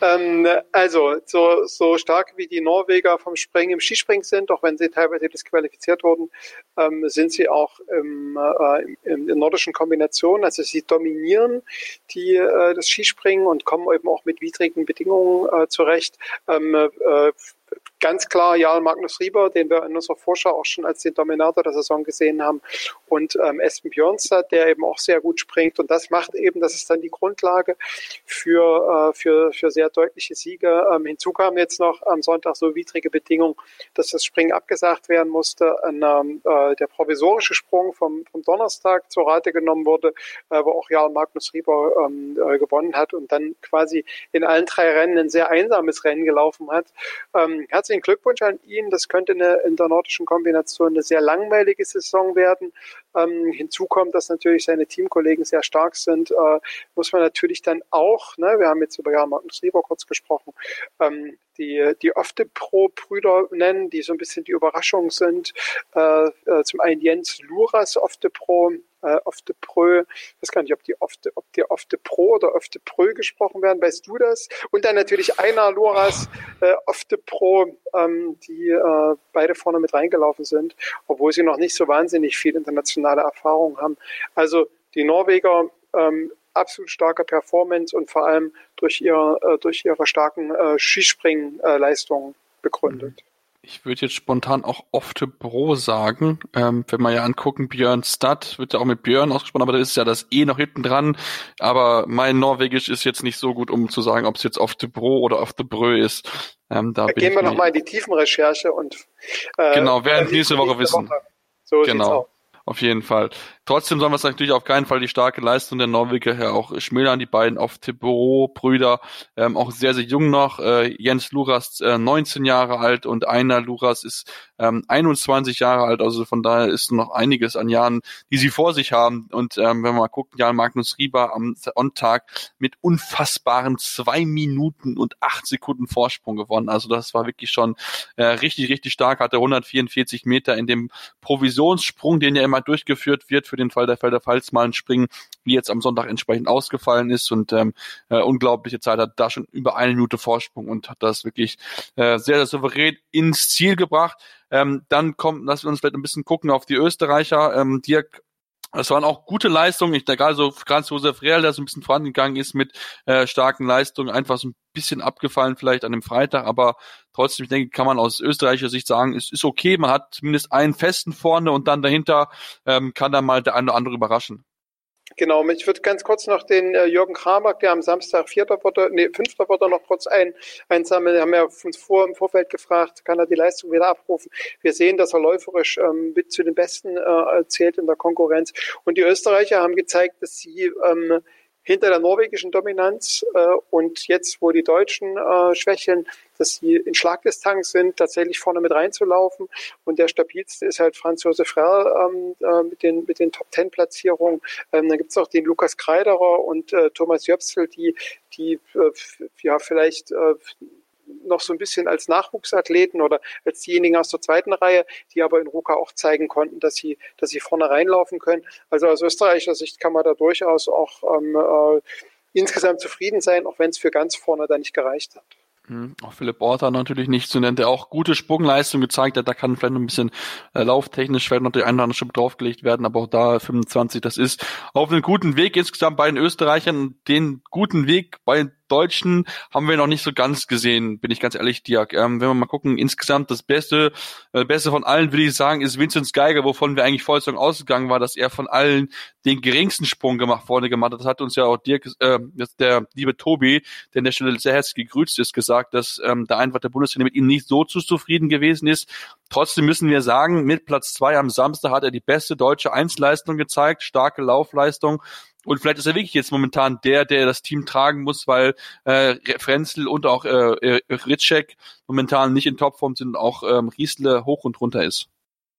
Ähm, also so, so stark wie die Norweger vom Springen im Skispringen sind, auch wenn sie teilweise disqualifiziert wurden, ähm, sind sie auch im, äh, in der nordischen Kombination. Also sie dominieren die, äh, das Skispringen und kommen eben auch mit widrigen Bedingungen äh, zurecht. Ähm, äh, ganz klar Jarl Magnus Rieber, den wir in unserer Vorschau auch schon als den Dominator der Saison gesehen haben, und ähm, Espen Björnstad, der eben auch sehr gut springt. Und das macht eben, das ist dann die Grundlage für, äh, für, für sehr deutliche Siege. Ähm, hinzu kam jetzt noch am Sonntag so widrige Bedingungen, dass das Springen abgesagt werden musste. Ein, ähm, äh, der provisorische Sprung vom, vom Donnerstag zur Rate genommen wurde, äh, wo auch Jarl Magnus Rieber ähm, äh, gewonnen hat und dann quasi in allen drei Rennen ein sehr einsames Rennen gelaufen hat. Ähm, herzlichen Glückwunsch an ihn. Das könnte eine, in der nordischen Kombination eine sehr langweilige Saison werden. Ähm, hinzu kommt, dass natürlich seine Teamkollegen sehr stark sind, äh, muss man natürlich dann auch, ne, wir haben jetzt über Jan Magnus Rieber kurz gesprochen, ähm, die, die Ofte-Pro-Brüder nennen, die so ein bisschen die Überraschung sind. Äh, äh, zum einen Jens Luras Ofte-Pro, äh, Ofte Pro, ich weiß gar nicht, ob die Ofte, ob die Ofte Pro oder Ofte Pro gesprochen werden, weißt du das? Und dann natürlich einer Luras äh, Ofte Pro, ähm, die äh, beide vorne mit reingelaufen sind, obwohl sie noch nicht so wahnsinnig viel internationale Erfahrung haben. Also die Norweger ähm, absolut starke Performance und vor allem durch, ihr, äh, durch ihre starken äh, Skispringleistungen begründet. Mhm. Ich würde jetzt spontan auch Ofte Bro sagen. Ähm, wenn wir ja angucken, Björn Stad wird ja auch mit Björn ausgesprochen, aber da ist ja das E noch hinten dran. Aber mein Norwegisch ist jetzt nicht so gut, um zu sagen, ob es jetzt Ofte Bro oder Ofte Brö ist. Ähm, da, da gehen wir nochmal in die Tiefenrecherche und äh, genau, werden nächste Woche wissen. Woche. So genau. Auf jeden Fall. Trotzdem sollen wir es natürlich auf keinen Fall die starke Leistung der Norweger her auch schmälern. Die beiden auf Tiboro-Brüder, ähm, auch sehr, sehr jung noch. Äh, Jens Luras äh, 19 Jahre alt und einer Luras ist ähm, 21 Jahre alt. Also von daher ist noch einiges an Jahren, die sie vor sich haben. Und ähm, wenn wir mal gucken, Jan Magnus Rieber am On-Tag mit unfassbaren zwei Minuten und acht Sekunden Vorsprung gewonnen. Also das war wirklich schon äh, richtig, richtig stark. Hatte 144 Meter in dem Provisionssprung, den ja immer durchgeführt wird für den Fall der Fälle, falls mal ein Springen wie jetzt am Sonntag entsprechend ausgefallen ist und ähm, äh, unglaubliche Zeit hat da schon über eine Minute Vorsprung und hat das wirklich äh, sehr, sehr souverän ins Ziel gebracht. Ähm, dann kommt, lassen wir uns vielleicht ein bisschen gucken auf die Österreicher. Ähm, Dirk es waren auch gute Leistungen. Ich denke, also Franz Josef Real, der so ein bisschen vorangegangen ist mit äh, starken Leistungen, einfach so ein bisschen abgefallen vielleicht an dem Freitag, aber trotzdem, ich denke, kann man aus österreichischer Sicht sagen, es ist okay, man hat zumindest einen festen vorne und dann dahinter ähm, kann dann mal der eine oder andere überraschen. Genau, ich würde ganz kurz noch den äh, Jürgen Kramer, der am Samstag Vierter wurde, nee, Fünfter wurde, noch kurz ein, einsammeln. Wir haben ja uns vor, im Vorfeld gefragt, kann er die Leistung wieder abrufen? Wir sehen, dass er läuferisch ähm, mit zu den Besten äh, zählt in der Konkurrenz. Und die Österreicher haben gezeigt, dass sie ähm, hinter der norwegischen Dominanz äh, und jetzt, wo die Deutschen äh, schwächeln, dass sie in Schlagdistanz sind, tatsächlich vorne mit reinzulaufen. Und der stabilste ist halt Franz Josef Rell ähm, äh, mit den, mit den Top-Ten-Platzierungen. Ähm, dann gibt es auch den Lukas Kreiderer und äh, Thomas Jöpsel, die, die äh, ja vielleicht äh, noch so ein bisschen als Nachwuchsathleten oder als diejenigen aus der zweiten Reihe, die aber in Ruka auch zeigen konnten, dass sie, dass sie vorne reinlaufen können. Also aus österreichischer Sicht kann man da durchaus auch ähm, äh, insgesamt zufrieden sein, auch wenn es für ganz vorne da nicht gereicht hat. Mhm. Auch Philipp Orta natürlich nicht zu nennen, der auch gute Sprungleistung gezeigt hat. Da kann vielleicht noch ein bisschen äh, lauftechnisch vielleicht noch die eine oder andere Schippe draufgelegt werden, aber auch da 25, das ist auf einem guten Weg insgesamt bei den Österreichern. Den guten Weg bei Deutschen haben wir noch nicht so ganz gesehen, bin ich ganz ehrlich, Dirk. Ähm, wenn wir mal gucken, insgesamt das Beste, äh, Beste von allen, würde ich sagen, ist Vincent Geiger, wovon wir eigentlich vollständig ausgegangen war, dass er von allen den geringsten Sprung gemacht vorne gemacht hat. Das hat uns ja auch Dirk, äh, der liebe Tobi, der an der Stelle sehr herzlich gegrüßt ist, gesagt, dass ähm, da einfach der Bundestrainer mit ihm nicht so zu zufrieden gewesen ist. Trotzdem müssen wir sagen, mit Platz zwei am Samstag hat er die beste deutsche Einzelleistung gezeigt, starke Laufleistung und vielleicht ist er wirklich jetzt momentan der, der das Team tragen muss, weil äh, Frenzel und auch äh, Ritschek momentan nicht in Topform sind und auch ähm, Riesle hoch und runter ist.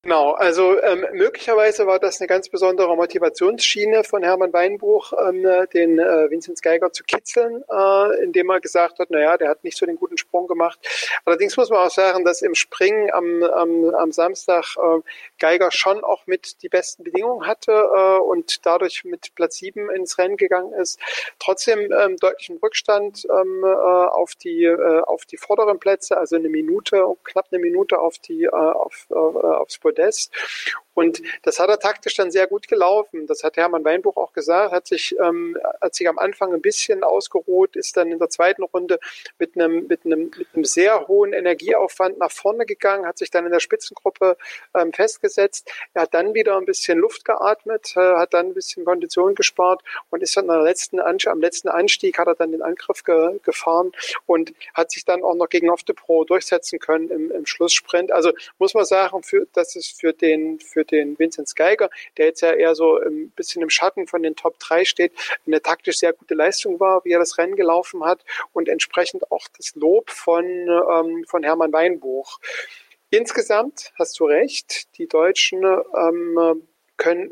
Genau, also ähm, möglicherweise war das eine ganz besondere Motivationsschiene von Hermann Weinbuch, ähm, den äh, Vinzenz Geiger zu kitzeln, äh, indem er gesagt hat, naja, der hat nicht so den guten Sprung gemacht. Allerdings muss man auch sagen, dass im Springen am, am, am Samstag äh, Geiger schon auch mit die besten Bedingungen hatte äh, und dadurch mit Platz sieben ins Rennen gegangen ist. Trotzdem ähm, deutlichen Rückstand ähm, äh, auf die äh, auf die vorderen Plätze, also eine Minute, knapp eine Minute auf die äh, auf, äh, aufs Podest. Und das hat er taktisch dann sehr gut gelaufen. Das hat Hermann Weinbuch auch gesagt, hat sich, ähm, hat sich am Anfang ein bisschen ausgeruht, ist dann in der zweiten Runde mit einem, mit einem, mit einem sehr hohen Energieaufwand nach vorne gegangen, hat sich dann in der Spitzengruppe ähm, festgesetzt. Er hat dann wieder ein bisschen Luft geatmet, äh, hat dann ein bisschen Kondition gespart und ist dann am letzten, am letzten Anstieg hat er dann den Angriff ge, gefahren und hat sich dann auch noch gegen Off the Pro durchsetzen können im, im Schlusssprint. Also muss man sagen, für, das ist für den, für für den Vinzenz Geiger, der jetzt ja eher so ein bisschen im Schatten von den Top 3 steht, eine taktisch sehr gute Leistung war, wie er das Rennen gelaufen hat und entsprechend auch das Lob von, ähm, von Hermann Weinbuch. Insgesamt hast du recht, die Deutschen ähm, können,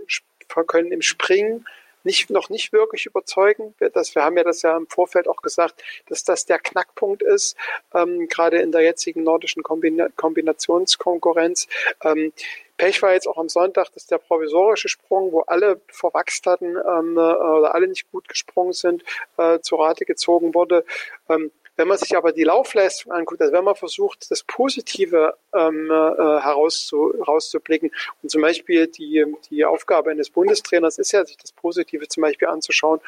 können im Springen nicht, noch nicht wirklich überzeugen. Das, wir haben ja das ja im Vorfeld auch gesagt, dass das der Knackpunkt ist, ähm, gerade in der jetzigen nordischen Kombina Kombinationskonkurrenz. Ähm, Pech war jetzt auch am Sonntag, dass der provisorische Sprung, wo alle verwachst hatten ähm, äh, oder alle nicht gut gesprungen sind, äh, zur Rate gezogen wurde. Ähm, wenn man sich aber die Laufleistung anguckt, also wenn man versucht, das Positive ähm, äh, herauszu, herauszublicken und zum Beispiel die, die Aufgabe eines Bundestrainers ist ja, sich das Positive zum Beispiel anzuschauen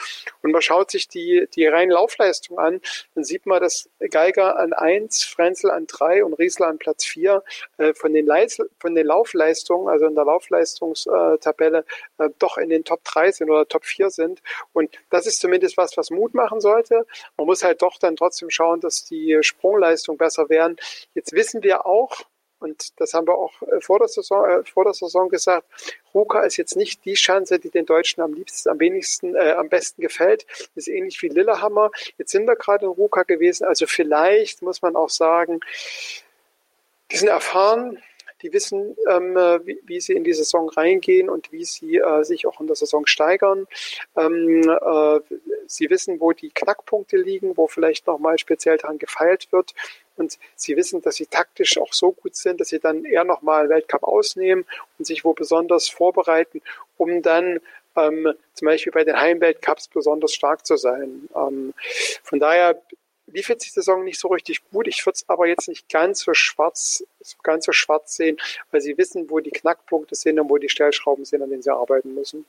und man schaut sich die, die reine Laufleistung an, dann sieht man, dass Geiger an eins, Frenzel an drei und Riesler an Platz vier äh, von, den von den Laufleistungen, also in der Laufleistungstabelle, äh, doch in den Top drei sind oder Top vier sind und das ist zumindest was, was Mut machen sollte. Man muss halt doch dann trotzdem schauen, schauen, dass die Sprungleistung besser werden. Jetzt wissen wir auch, und das haben wir auch äh, vor der Saison, äh, vor der Saison gesagt. Ruka ist jetzt nicht die Chance, die den Deutschen am liebsten, am wenigsten, äh, am besten gefällt. ist ähnlich wie Lillehammer. Jetzt sind wir gerade in Ruka gewesen. Also vielleicht muss man auch sagen, die sind erfahren, die wissen, ähm, äh, wie, wie, sie in die Saison reingehen und wie sie äh, sich auch in der Saison steigern. Ähm, äh, sie wissen, wo die Knackpunkte liegen, wo vielleicht nochmal speziell daran gefeilt wird. Und sie wissen, dass sie taktisch auch so gut sind, dass sie dann eher nochmal Weltcup ausnehmen und sich wo besonders vorbereiten, um dann ähm, zum Beispiel bei den Heimweltcups besonders stark zu sein. Ähm, von daher lief jetzt die Saison nicht so richtig gut. Ich würde es aber jetzt nicht ganz so schwarz, ganz so schwarz sehen, weil sie wissen, wo die Knackpunkte sind und wo die Stellschrauben sind, an denen sie arbeiten müssen.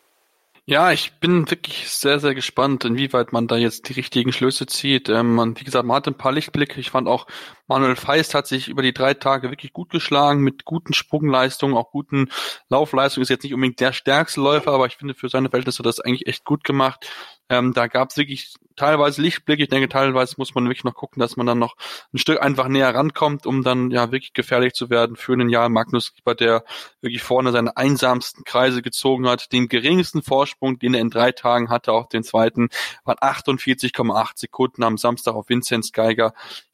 Ja, ich bin wirklich sehr, sehr gespannt, inwieweit man da jetzt die richtigen Schlüsse zieht. Ähm, und wie gesagt, man hat ein paar Lichtblicke. Ich fand auch, Manuel Feist hat sich über die drei Tage wirklich gut geschlagen, mit guten Sprungleistungen, auch guten Laufleistungen. Ist jetzt nicht unbedingt der stärkste Läufer, aber ich finde, für seine Verhältnisse hat das eigentlich echt gut gemacht. Ähm, da gab es wirklich teilweise Lichtblicke. Ich denke, teilweise muss man wirklich noch gucken, dass man dann noch ein Stück einfach näher rankommt, um dann ja wirklich gefährlich zu werden für einen Jahr Magnus Rieper, der wirklich vorne seine einsamsten Kreise gezogen hat. Den geringsten Vorsprung, den er in drei Tagen hatte, auch den zweiten, waren 48,8 Sekunden am Samstag auf Vinzenz Geiger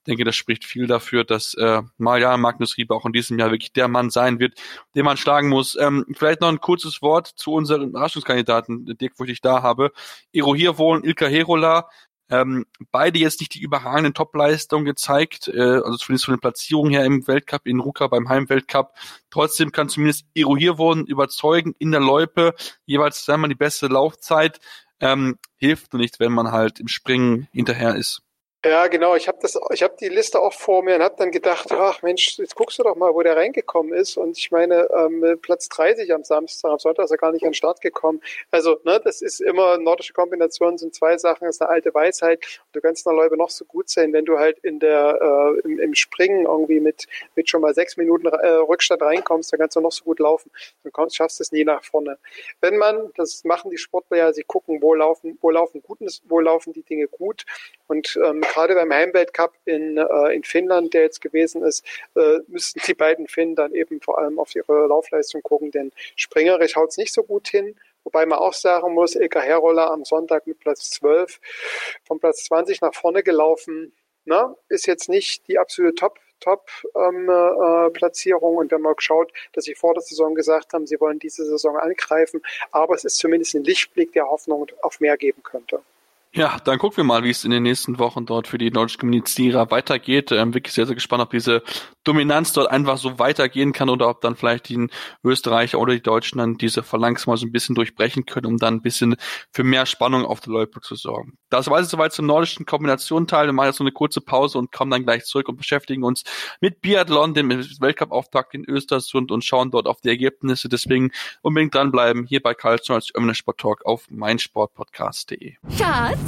denke, das spricht viel dafür, dass äh, mal ja Magnus Rieber auch in diesem Jahr wirklich der Mann sein wird, den man schlagen muss. Ähm, vielleicht noch ein kurzes Wort zu unseren Überraschungskandidaten, Dirk, wo ich dich da habe. Ero Hirwohn, Ilka Herola, Ähm, beide jetzt nicht die überragenden Topleistungen gezeigt, äh, also zumindest von den Platzierungen her im Weltcup, in Ruka beim Heimweltcup. Trotzdem kann zumindest Eruhier wurden überzeugen in der Loipe, jeweils zweimal die beste Laufzeit. Ähm, hilft nur nicht, wenn man halt im Springen hinterher ist. Ja, genau. Ich habe das, ich habe die Liste auch vor mir und habe dann gedacht, ach Mensch, jetzt guckst du doch mal, wo der reingekommen ist. Und ich meine, ähm, Platz 30 am Samstag, am Sonntag ist er gar nicht an den Start gekommen. Also, ne, das ist immer nordische Kombinationen sind zwei Sachen, das ist eine alte Weisheit. Du kannst in der Läufe noch so gut sein, wenn du halt in der äh, im, im Springen irgendwie mit mit schon mal sechs Minuten äh, Rückstand reinkommst, dann kannst du noch so gut laufen. Du kommst, schaffst es nie nach vorne. Wenn man, das machen die Sportler ja, sie gucken, wo laufen, wo laufen gut, wo laufen die Dinge gut und ähm, gerade beim Heimweltcup in, äh, in Finnland, der jetzt gewesen ist, äh, müssten die beiden Finnen dann eben vor allem auf ihre Laufleistung gucken, denn springerisch haut es nicht so gut hin. Wobei man auch sagen muss, Ilka Heroller am Sonntag mit Platz 12 von Platz 20 nach vorne gelaufen, na, ist jetzt nicht die absolute Top Top-Platzierung. Ähm, äh, und wenn man schaut, dass sie vor der Saison gesagt haben, sie wollen diese Saison angreifen, aber es ist zumindest ein Lichtblick, der Hoffnung auf mehr geben könnte. Ja, dann gucken wir mal, wie es in den nächsten Wochen dort für die deutschen Kommunizierer weitergeht. Ähm, wirklich sehr, sehr gespannt, ob diese Dominanz dort einfach so weitergehen kann oder ob dann vielleicht die Österreicher oder die Deutschen dann diese Phalanx mal so ein bisschen durchbrechen können, um dann ein bisschen für mehr Spannung auf der Loipe zu sorgen. Das war es soweit zum nordischen Kombinationenteil. Wir machen jetzt so eine kurze Pause und kommen dann gleich zurück und beschäftigen uns mit Biathlon, dem Weltcup-Auftakt in Östersund und schauen dort auf die Ergebnisse. Deswegen unbedingt dranbleiben hier bei Karl als Sport Talk auf meinsportpodcast.de. Schatz,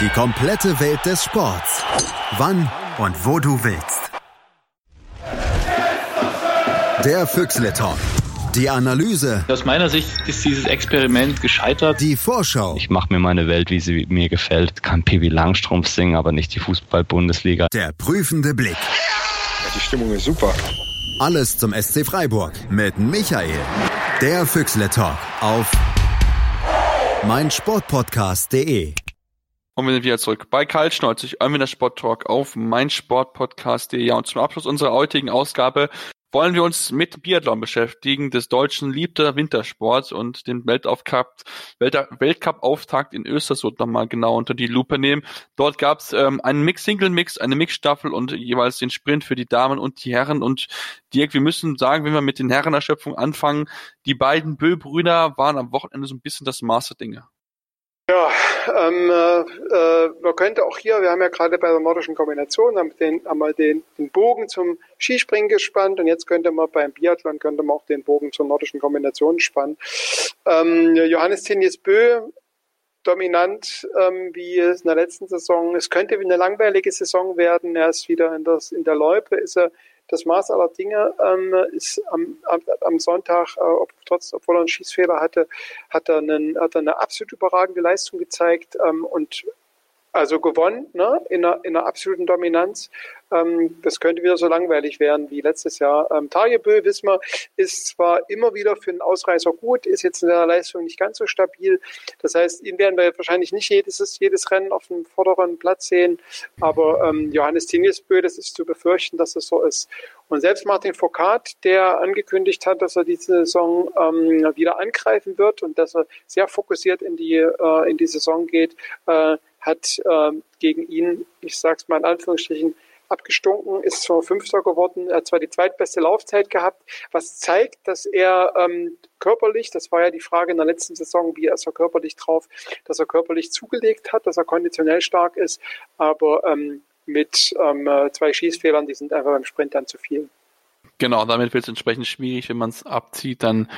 Die komplette Welt des Sports. Wann und wo du willst. Der Füchsle Talk. Die Analyse. Aus meiner Sicht ist dieses Experiment gescheitert. Die Vorschau. Ich mache mir meine Welt, wie sie mir gefällt. Kann Pippi Langstrumpf singen, aber nicht die Fußball-Bundesliga. Der prüfende Blick. Die Stimmung ist super. Alles zum SC Freiburg mit Michael. Der Füchsle Talk auf meinsportpodcast.de. Und wir sind wieder zurück bei Karl Schneuzig, der Sport Talk auf meinsportpodcast.de. Ja, und zum Abschluss unserer heutigen Ausgabe wollen wir uns mit Biathlon beschäftigen, des deutschen liebter Wintersports und den Weltaufcup, Weltcup-Auftakt in Östersund nochmal genau unter die Lupe nehmen. Dort gab es ähm, einen Mix-Single-Mix, eine Mixstaffel und jeweils den Sprint für die Damen und die Herren. Und Dirk, wir müssen sagen, wenn wir mit den Herrenerschöpfungen anfangen, die beiden Böll-Brüder waren am Wochenende so ein bisschen das Maß der Dinge. Ja, ähm, äh, man könnte auch hier, wir haben ja gerade bei der nordischen Kombination, haben, den, haben wir den, den Bogen zum Skispringen gespannt und jetzt könnte man beim Biathlon könnte man auch den Bogen zur nordischen Kombination spannen. Ähm, Johannes Tinjes Bö, dominant ähm, wie in der letzten Saison. Es könnte eine langweilige Saison werden. Er ist wieder in, das, in der Loipe, ist er das Maß aller Dinge ähm, ist am, am, am Sonntag, äh, ob, trotz, obwohl er einen Schießfehler hatte, hat er, einen, hat er eine absolut überragende Leistung gezeigt ähm, und also gewonnen, ne, in einer, in einer absoluten Dominanz. Ähm, das könnte wieder so langweilig werden wie letztes Jahr. Ähm, Tarjebö, wissen wir, ist zwar immer wieder für einen Ausreißer gut, ist jetzt in der Leistung nicht ganz so stabil. Das heißt, ihn werden wir wahrscheinlich nicht jedes, jedes Rennen auf dem vorderen Platz sehen. Aber ähm, Johannes Tinjesbö, das ist zu befürchten, dass es so ist. Und selbst Martin Foucault, der angekündigt hat, dass er diese Saison ähm, wieder angreifen wird und dass er sehr fokussiert in die, äh, in die Saison geht, äh, hat äh, gegen ihn, ich sag's mal in Anführungsstrichen, abgestunken, ist zwar Fünfter geworden, hat zwar die zweitbeste Laufzeit gehabt, was zeigt, dass er ähm, körperlich, das war ja die Frage in der letzten Saison, wie ist er körperlich drauf, dass er körperlich zugelegt hat, dass er konditionell stark ist, aber ähm, mit ähm, zwei Schießfehlern, die sind einfach beim Sprint dann zu viel. Genau, damit wird es entsprechend schwierig, wenn man es abzieht, dann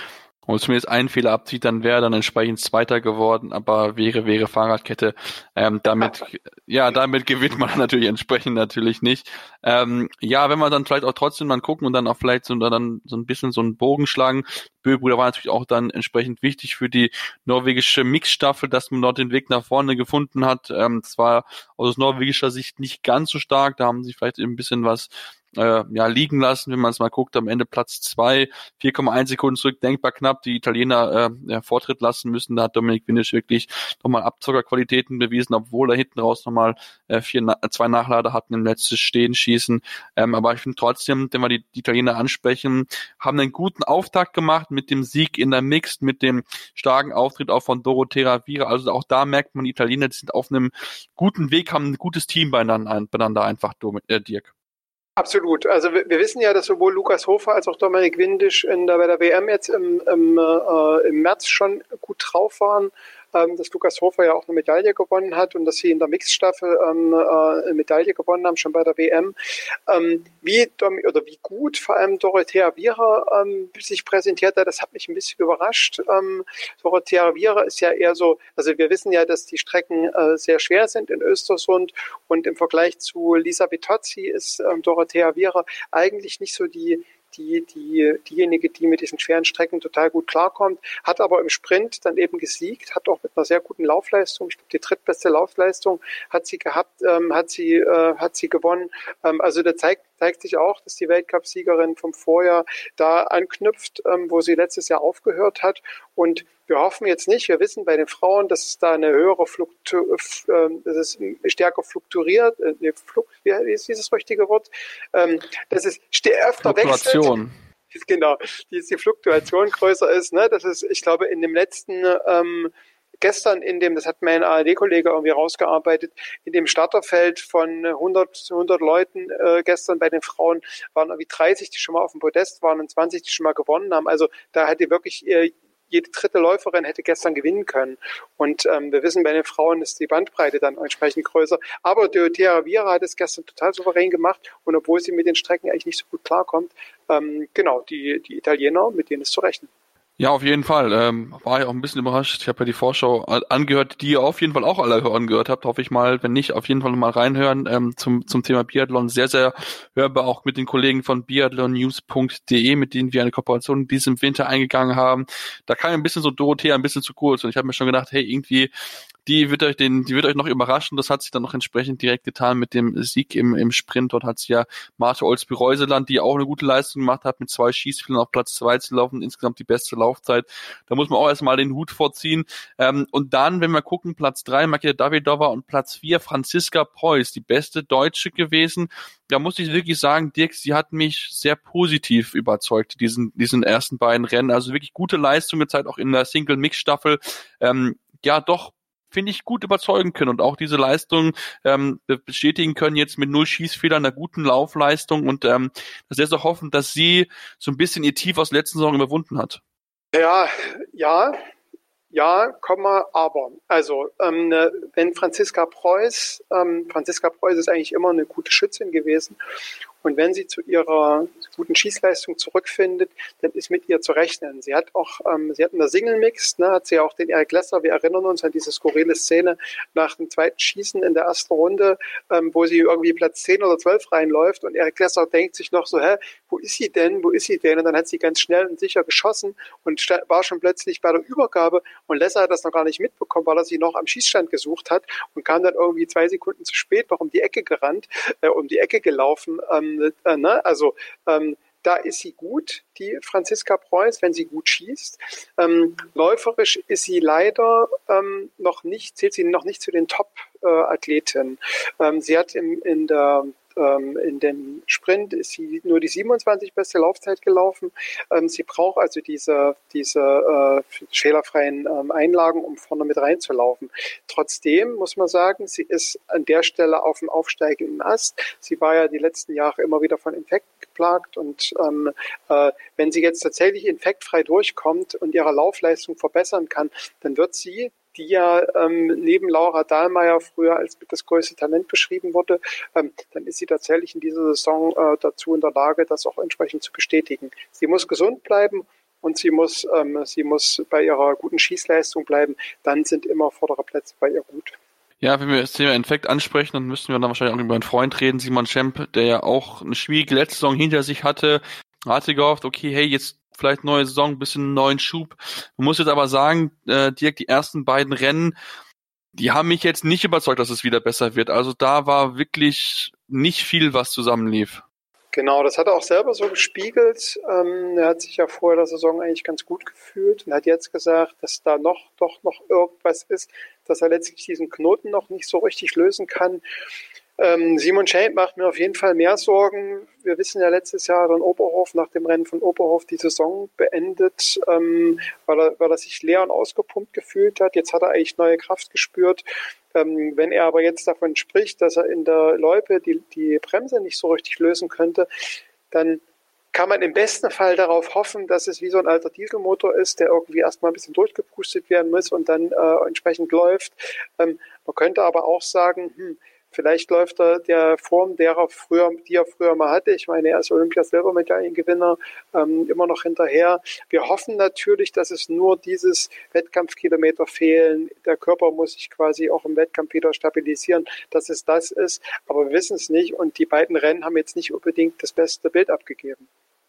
und zumindest einen Fehler abzieht, dann wäre dann entsprechend Zweiter geworden, aber wäre, wäre Fahrradkette. Ähm, damit, [laughs] ja, damit gewinnt man [laughs] natürlich entsprechend natürlich nicht. Ähm, ja, wenn wir dann vielleicht auch trotzdem dann gucken und dann auch vielleicht so, dann so ein bisschen so einen Bogen schlagen. Böbruder war natürlich auch dann entsprechend wichtig für die norwegische Mixstaffel, dass man dort den Weg nach vorne gefunden hat. Ähm, das war aus norwegischer Sicht nicht ganz so stark. Da haben sie vielleicht ein bisschen was äh, ja, liegen lassen, wenn man es mal guckt, am Ende Platz zwei, 4,1 Sekunden zurück, denkbar knapp, die Italiener äh, ja, Vortritt lassen müssen. Da hat Dominik Winnisch wirklich nochmal Abzockerqualitäten bewiesen, obwohl er hinten raus nochmal äh, vier, zwei Nachlader hatten im letzten Stehen schießen. Ähm, aber ich finde trotzdem, wenn wir die, die Italiener ansprechen, haben einen guten Auftakt gemacht mit dem Sieg in der Mixed, mit dem starken Auftritt auch von Dorothea Vira. Also auch da merkt man, die Italiener die sind auf einem guten Weg, haben ein gutes Team beieinander, beieinander einfach, äh, Dirk. Absolut. Also wir, wissen ja, dass sowohl Lukas Hofer als auch Dominik Windisch in der, bei der WM jetzt im, im, äh, im März schon gut drauf waren ähm, dass Lukas Hofer ja auch eine Medaille gewonnen hat und dass sie in der Mixstaffel ähm, äh, eine Medaille gewonnen haben, schon bei der WM. Ähm, wie, oder wie gut vor allem Dorothea Viera ähm, sich präsentiert hat, das hat mich ein bisschen überrascht. Ähm, Dorothea Viera ist ja eher so, also wir wissen ja, dass die Strecken äh, sehr schwer sind in Östersund und im Vergleich zu Lisa Vitozzi ist ähm, Dorothea Viera eigentlich nicht so die die, die, diejenige, die mit diesen schweren Strecken total gut klarkommt, hat aber im Sprint dann eben gesiegt, hat auch mit einer sehr guten Laufleistung, ich glaube die drittbeste Laufleistung hat sie gehabt, ähm, hat sie, äh, hat sie gewonnen. Ähm, also da zeigt, zeigt sich auch, dass die Weltcup-Siegerin vom Vorjahr da anknüpft, ähm, wo sie letztes Jahr aufgehört hat und wir hoffen jetzt nicht, wir wissen bei den Frauen, dass es da eine höhere Fluktu äh, dass es stärker fluktuiert, äh, Fluk wie ist dieses richtige Wort, ähm, dass es öfter Fluktuation. wechselt. [laughs] Genau, dass die Fluktuation größer ist. Ne? Das ist, ich glaube, in dem letzten ähm, gestern in dem, das hat mein ARD-Kollege irgendwie rausgearbeitet, in dem Starterfeld von 100, 100 Leuten äh, gestern bei den Frauen waren irgendwie 30, die schon mal auf dem Podest waren und 20, die schon mal gewonnen haben. Also da hat die wirklich äh, jede dritte Läuferin hätte gestern gewinnen können. Und ähm, wir wissen, bei den Frauen ist die Bandbreite dann entsprechend größer. Aber Dorothea Viera hat es gestern total souverän gemacht. Und obwohl sie mit den Strecken eigentlich nicht so gut klarkommt, ähm, genau, die, die Italiener, mit denen ist zu rechnen. Ja, auf jeden Fall. Ähm, war ja auch ein bisschen überrascht. Ich habe ja die Vorschau angehört, die ihr auf jeden Fall auch alle hören gehört habt, hoffe ich mal. Wenn nicht, auf jeden Fall mal reinhören ähm, zum, zum Thema Biathlon. Sehr, sehr hörbar auch mit den Kollegen von biathlonnews.de, mit denen wir eine Kooperation in diesem Winter eingegangen haben. Da kam ein bisschen so Dorothea ein bisschen zu kurz und ich habe mir schon gedacht, hey, irgendwie die wird euch den, die wird euch noch überraschen. Das hat sich dann noch entsprechend direkt getan mit dem Sieg im, im Sprint. Dort hat sie ja Marte Olsby-Reuseland, die auch eine gute Leistung gemacht hat, mit zwei Schießfehlern auf Platz zwei zu laufen, insgesamt die beste Laufzeit. Da muss man auch erstmal den Hut vorziehen. Ähm, und dann, wenn wir gucken, Platz drei, Makeda Davidova und Platz vier, Franziska Preuß, die beste Deutsche gewesen. Da muss ich wirklich sagen, Dirk, sie hat mich sehr positiv überzeugt, diesen, diesen ersten beiden Rennen. Also wirklich gute Leistung gezeigt, auch in der Single-Mix-Staffel. Ähm, ja, doch finde ich, gut überzeugen können und auch diese Leistung ähm, bestätigen können jetzt mit null Schießfehlern, einer guten Laufleistung und ähm, das lässt auch hoffen, dass sie so ein bisschen ihr Tief aus letzten Saison überwunden hat. Ja, ja, ja, Komma, aber. Also, ähm, ne, wenn Franziska Preuß, ähm, Franziska Preuß ist eigentlich immer eine gute Schützin gewesen und wenn sie zu ihrer guten Schießleistung zurückfindet, dann ist mit ihr zu rechnen. Sie hat auch, ähm, sie hat in der Single Mix, ne, hat sie auch den Eric Lesser, wir erinnern uns an diese skurrile Szene nach dem zweiten Schießen in der ersten Runde, ähm, wo sie irgendwie Platz 10 oder 12 reinläuft und Eric Lesser denkt sich noch so, hä, wo ist sie denn, wo ist sie denn? Und dann hat sie ganz schnell und sicher geschossen und war schon plötzlich bei der Übergabe und Lesser hat das noch gar nicht mitbekommen, weil er sie noch am Schießstand gesucht hat und kam dann irgendwie zwei Sekunden zu spät noch um die Ecke gerannt, äh, um die Ecke gelaufen, ähm, äh, ne? Also ähm, da ist sie gut, die Franziska Preuß, wenn sie gut schießt. Ähm, läuferisch ist sie leider ähm, noch nicht, zählt sie noch nicht zu den Top-Athleten. Äh, ähm, sie hat im, in der ähm, in dem Sprint ist sie nur die 27 beste Laufzeit gelaufen. Ähm, sie braucht also diese, diese äh, fehlerfreien ähm, Einlagen, um vorne mit reinzulaufen. Trotzdem muss man sagen, sie ist an der Stelle auf dem aufsteigenden Ast. Sie war ja die letzten Jahre immer wieder von Infekten geplagt und ähm, äh, wenn sie jetzt tatsächlich infektfrei durchkommt und ihre Laufleistung verbessern kann, dann wird sie die ja ähm, neben Laura Dahlmeier früher als das größte Talent beschrieben wurde, ähm, dann ist sie tatsächlich in dieser Saison äh, dazu in der Lage, das auch entsprechend zu bestätigen. Sie muss gesund bleiben und sie muss, ähm, sie muss bei ihrer guten Schießleistung bleiben, dann sind immer vordere Plätze bei ihr gut. Ja, wenn wir das Thema Infekt ansprechen, dann müssten wir dann wahrscheinlich auch über einen Freund reden, Simon Schemp, der ja auch eine schwierige letzte Saison hinter sich hatte. Hatte gehofft, okay, hey, jetzt vielleicht neue Saison, bisschen neuen Schub. Man muss jetzt aber sagen, äh, Dirk, die ersten beiden Rennen, die haben mich jetzt nicht überzeugt, dass es wieder besser wird. Also da war wirklich nicht viel, was zusammenlief. Genau, das hat er auch selber so gespiegelt. Ähm, er hat sich ja vor der Saison eigentlich ganz gut gefühlt und hat jetzt gesagt, dass da noch doch noch irgendwas ist, dass er letztlich diesen Knoten noch nicht so richtig lösen kann. Ähm, Simon Schäb macht mir auf jeden Fall mehr Sorgen. Wir wissen ja letztes Jahr in Oberhof nach dem Rennen von Oberhof die Saison beendet, ähm, weil, er, weil er sich leer und ausgepumpt gefühlt hat. Jetzt hat er eigentlich neue Kraft gespürt. Ähm, wenn er aber jetzt davon spricht, dass er in der Loipe die, die Bremse nicht so richtig lösen könnte, dann kann man im besten Fall darauf hoffen, dass es wie so ein alter Dieselmotor ist, der irgendwie erstmal ein bisschen durchgepustet werden muss und dann äh, entsprechend läuft. Ähm, man könnte aber auch sagen, hm, Vielleicht läuft er der Form, der er früher, die er früher mal hatte. Ich meine, er ist Olympiasilbermedaillengewinner, ähm, immer noch hinterher. Wir hoffen natürlich, dass es nur dieses Wettkampfkilometer fehlen. Der Körper muss sich quasi auch im Wettkampf wieder stabilisieren, dass es das ist. Aber wir wissen es nicht. Und die beiden Rennen haben jetzt nicht unbedingt das beste Bild abgegeben.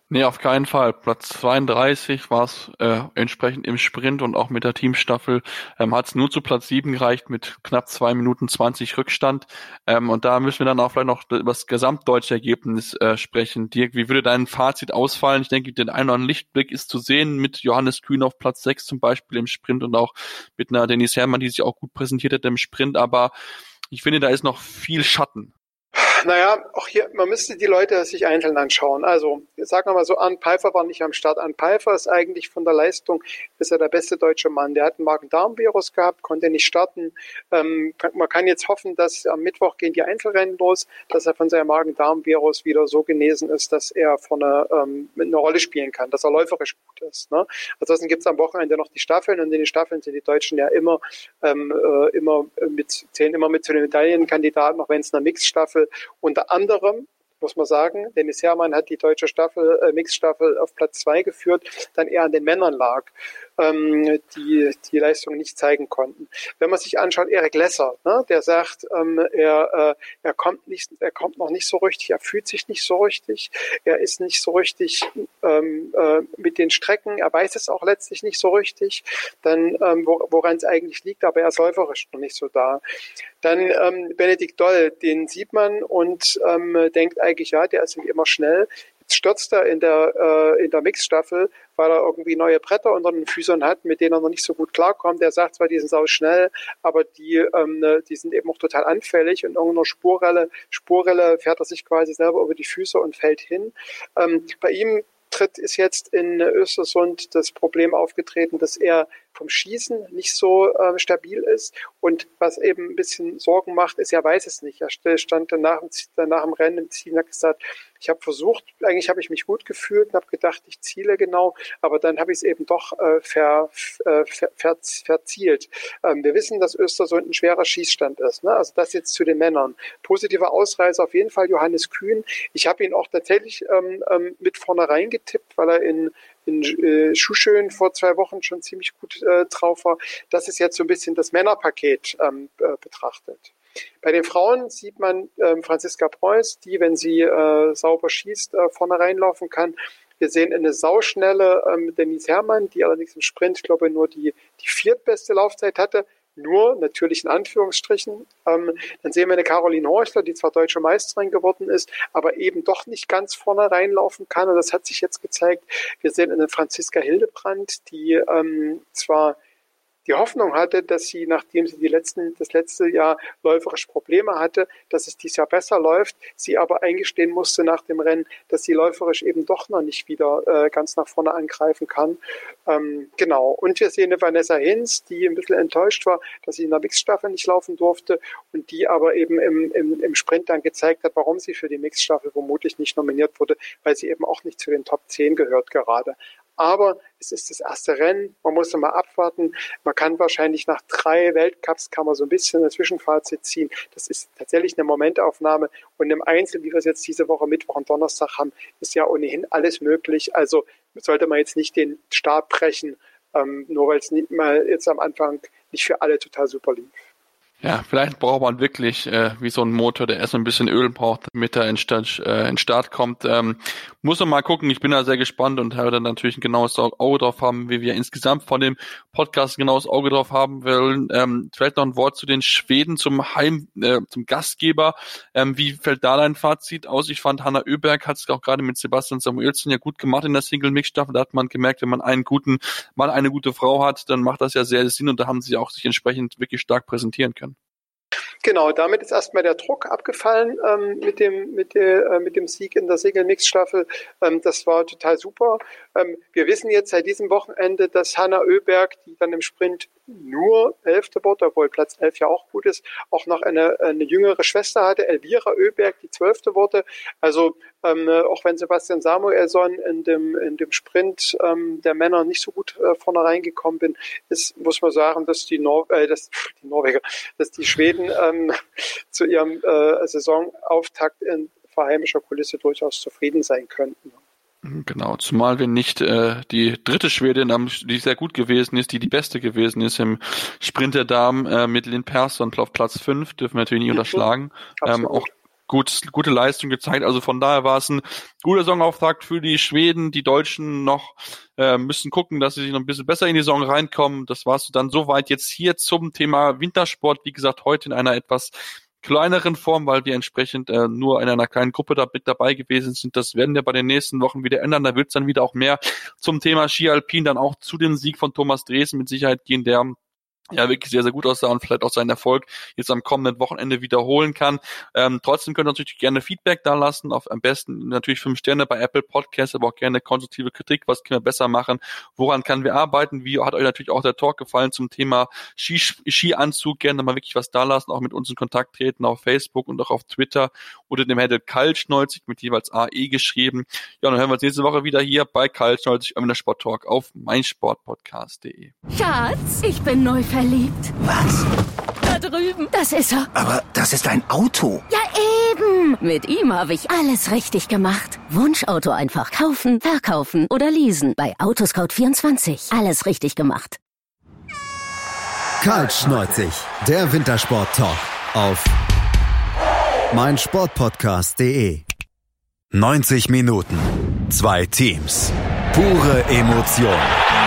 Nee, auf keinen Fall. Platz 32 war es äh, entsprechend im Sprint und auch mit der Teamstaffel ähm, hat es nur zu Platz 7 gereicht mit knapp zwei Minuten 20 Rückstand. Ähm, und da müssen wir dann auch vielleicht noch über das gesamtdeutsche Ergebnis äh, sprechen. Dirk, wie würde dein Fazit ausfallen? Ich denke, den einen oder anderen Lichtblick ist zu sehen mit Johannes Kühn auf Platz 6 zum Beispiel im Sprint und auch mit einer Denise Herrmann, die sich auch gut präsentiert hat im Sprint. Aber ich finde, da ist noch viel Schatten naja, auch hier, man müsste die Leute sich einzeln anschauen. Also, sagen wir mal so, Arndt Pfeiffer war nicht am Start. Arndt Pfeiffer ist eigentlich von der Leistung, ist er der beste deutsche Mann. Der hat einen Magen-Darm-Virus gehabt, konnte nicht starten. Ähm, man kann jetzt hoffen, dass am Mittwoch gehen die Einzelrennen los, dass er von seinem Magen-Darm-Virus wieder so genesen ist, dass er vorne ähm, eine Rolle spielen kann, dass er läuferisch gut ist. Ne? Ansonsten gibt es am Wochenende noch die Staffeln und in den Staffeln sind die Deutschen ja immer, ähm, äh, immer mit, zählen immer mit zu den Medaillenkandidaten, auch wenn es eine Mixstaffel unter anderem muss man sagen, Dennis Herrmann hat die deutsche Staffel, äh, Mixstaffel auf Platz zwei geführt, dann eher an den Männern lag ähm, die die Leistung nicht zeigen konnten. Wenn man sich anschaut, Erik Lesser, ne, der sagt, ähm, er, äh, er kommt nicht, er kommt noch nicht so richtig, er fühlt sich nicht so richtig, er ist nicht so richtig ähm, äh, mit den Strecken, er weiß es auch letztlich nicht so richtig, dann ähm, woran es eigentlich liegt, aber er ist läuferisch noch nicht so da. Dann ähm, Benedikt Doll, den sieht man und ähm, denkt eigentlich, ja, der ist wie immer schnell. Stürzt er in der, äh, in der Mixstaffel weil er irgendwie neue Bretter unter den Füßern hat, mit denen er noch nicht so gut klarkommt. Der sagt zwar, die sind sau schnell, aber die, ähm, ne, die sind eben auch total anfällig und irgendeiner Spurrelle, Spurrelle fährt er sich quasi selber über die Füße und fällt hin. Ähm, bei ihm tritt ist jetzt in Östersund das Problem aufgetreten, dass er vom Schießen nicht so äh, stabil ist. Und was eben ein bisschen Sorgen macht, ist, er weiß es nicht. Er stand danach, danach im Rennen im Ziel und hat gesagt, ich habe versucht, eigentlich habe ich mich gut gefühlt und habe gedacht, ich ziele genau, aber dann habe ich es eben doch äh, ver, äh, ver, ver, verzielt. Ähm, wir wissen, dass Östersund ein schwerer Schießstand ist. Ne? Also das jetzt zu den Männern. Positive Ausreise auf jeden Fall Johannes Kühn. Ich habe ihn auch tatsächlich ähm, ähm, mit vornherein getippt, weil er in in äh, Schuschön vor zwei Wochen schon ziemlich gut äh, drauf war. Das ist jetzt so ein bisschen das Männerpaket ähm, äh, betrachtet. Bei den Frauen sieht man ähm, Franziska Preuß, die, wenn sie äh, sauber schießt, äh, vorne reinlaufen kann. Wir sehen eine sauschnelle ähm, Denise Herrmann, die allerdings im Sprint, ich glaube, nur die, die viertbeste Laufzeit hatte nur, natürlich in Anführungsstrichen. Ähm, dann sehen wir eine Caroline Horchler, die zwar deutsche Meisterin geworden ist, aber eben doch nicht ganz vorne reinlaufen kann. Und das hat sich jetzt gezeigt. Wir sehen eine Franziska Hildebrand, die ähm, zwar die Hoffnung hatte, dass sie, nachdem sie die letzten, das letzte Jahr läuferisch Probleme hatte, dass es dieses Jahr besser läuft, sie aber eingestehen musste nach dem Rennen, dass sie läuferisch eben doch noch nicht wieder äh, ganz nach vorne angreifen kann. Ähm, genau. Und wir sehen eine Vanessa Hinz, die ein bisschen enttäuscht war, dass sie in der Mixstaffel nicht laufen durfte und die aber eben im, im, im Sprint dann gezeigt hat, warum sie für die Mixstaffel vermutlich nicht nominiert wurde, weil sie eben auch nicht zu den Top 10 gehört gerade. Aber es ist das erste Rennen, man muss mal abwarten. Man kann wahrscheinlich nach drei Weltcups kann man so ein bisschen ein Zwischenfazit ziehen. Das ist tatsächlich eine Momentaufnahme und im Einzel, wie wir es jetzt diese Woche Mittwoch und Donnerstag haben, ist ja ohnehin alles möglich. Also sollte man jetzt nicht den Stab brechen, ähm, nur weil es mal jetzt am Anfang nicht für alle total super lief. Ja, vielleicht braucht man wirklich äh, wie so ein Motor, der erst ein bisschen Öl braucht, damit er in Start, äh, in Start kommt. Ähm, muss man mal gucken. Ich bin da sehr gespannt und werde natürlich ein genaues Auge drauf haben, wie wir insgesamt von dem Podcast ein genaues Auge drauf haben wollen. Ähm, vielleicht noch ein Wort zu den Schweden, zum Heim, äh, zum Gastgeber. Ähm, wie fällt da dein Fazit aus? Ich fand, Hanna Öberg hat es auch gerade mit Sebastian Samuelsen ja gut gemacht in der Single-Mix-Staffel. Da hat man gemerkt, wenn man einen guten Mann, eine gute Frau hat, dann macht das ja sehr Sinn und da haben sie auch sich entsprechend wirklich stark präsentieren können. Genau, damit ist erstmal der Druck abgefallen ähm, mit, dem, mit, der, äh, mit dem Sieg in der Segel-Mix-Staffel. Ähm, das war total super. Ähm, wir wissen jetzt seit diesem Wochenende, dass Hanna Oeberg, die dann im Sprint nur Elfte wurde, obwohl Platz elf ja auch gut ist, auch noch eine, eine jüngere Schwester hatte, Elvira Oeberg, die Zwölfte wurde. Also ähm, auch wenn Sebastian Samuelsson in dem, in dem Sprint ähm, der Männer nicht so gut äh, vorne reingekommen bin, ist, muss man sagen, dass die, Nor äh, dass, die Norweger, dass die Schweden ähm, [laughs] zu ihrem äh, Saisonauftakt in verheimischer Kulisse durchaus zufrieden sein könnten. Genau, zumal wir nicht äh, die dritte Schwedin, die sehr gut gewesen ist, die die beste gewesen ist im Sprint der Damen äh, mit Lynn Persson auf Platz 5, dürfen wir natürlich nicht unterschlagen. Ähm, auch gut, gute Leistung gezeigt. Also von daher war es ein guter Saisonauftakt für die Schweden. Die Deutschen noch äh, müssen gucken, dass sie sich noch ein bisschen besser in die Saison reinkommen. Das war's dann soweit jetzt hier zum Thema Wintersport. Wie gesagt, heute in einer etwas kleineren Form, weil wir entsprechend äh, nur in einer kleinen Gruppe da mit dabei gewesen sind. Das werden wir bei den nächsten Wochen wieder ändern. Da wird es dann wieder auch mehr zum Thema Ski Alpin, dann auch zu dem Sieg von Thomas Dresen mit Sicherheit gehen, der ja wirklich sehr, sehr gut aussah und vielleicht auch seinen Erfolg jetzt am kommenden Wochenende wiederholen kann. Ähm, trotzdem könnt ihr natürlich gerne Feedback da lassen, auf am besten natürlich fünf Sterne bei Apple Podcasts, aber auch gerne konstruktive Kritik, was können wir besser machen, woran können wir arbeiten, wie hat euch natürlich auch der Talk gefallen zum Thema Ski, Skianzug, gerne mal wirklich was da lassen, auch mit uns in Kontakt treten auf Facebook und auch auf Twitter oder dem Handle Kaltschneuzig mit jeweils AE geschrieben. Ja, dann hören wir uns nächste Woche wieder hier bei Kaltschneuzig, der Sport Talk auf meinsportpodcast.de. Schatz, ich bin neu verliebt. Was? Da drüben. Das ist er. Aber das ist ein Auto. Ja, eben. Mit ihm habe ich alles richtig gemacht. Wunschauto einfach kaufen, verkaufen oder leasen. Bei Autoscout24. Alles richtig gemacht. Kaltschneuzig. Der Wintersport-Talk. Auf meinsportpodcast.de. 90 Minuten. Zwei Teams. Pure Emotion.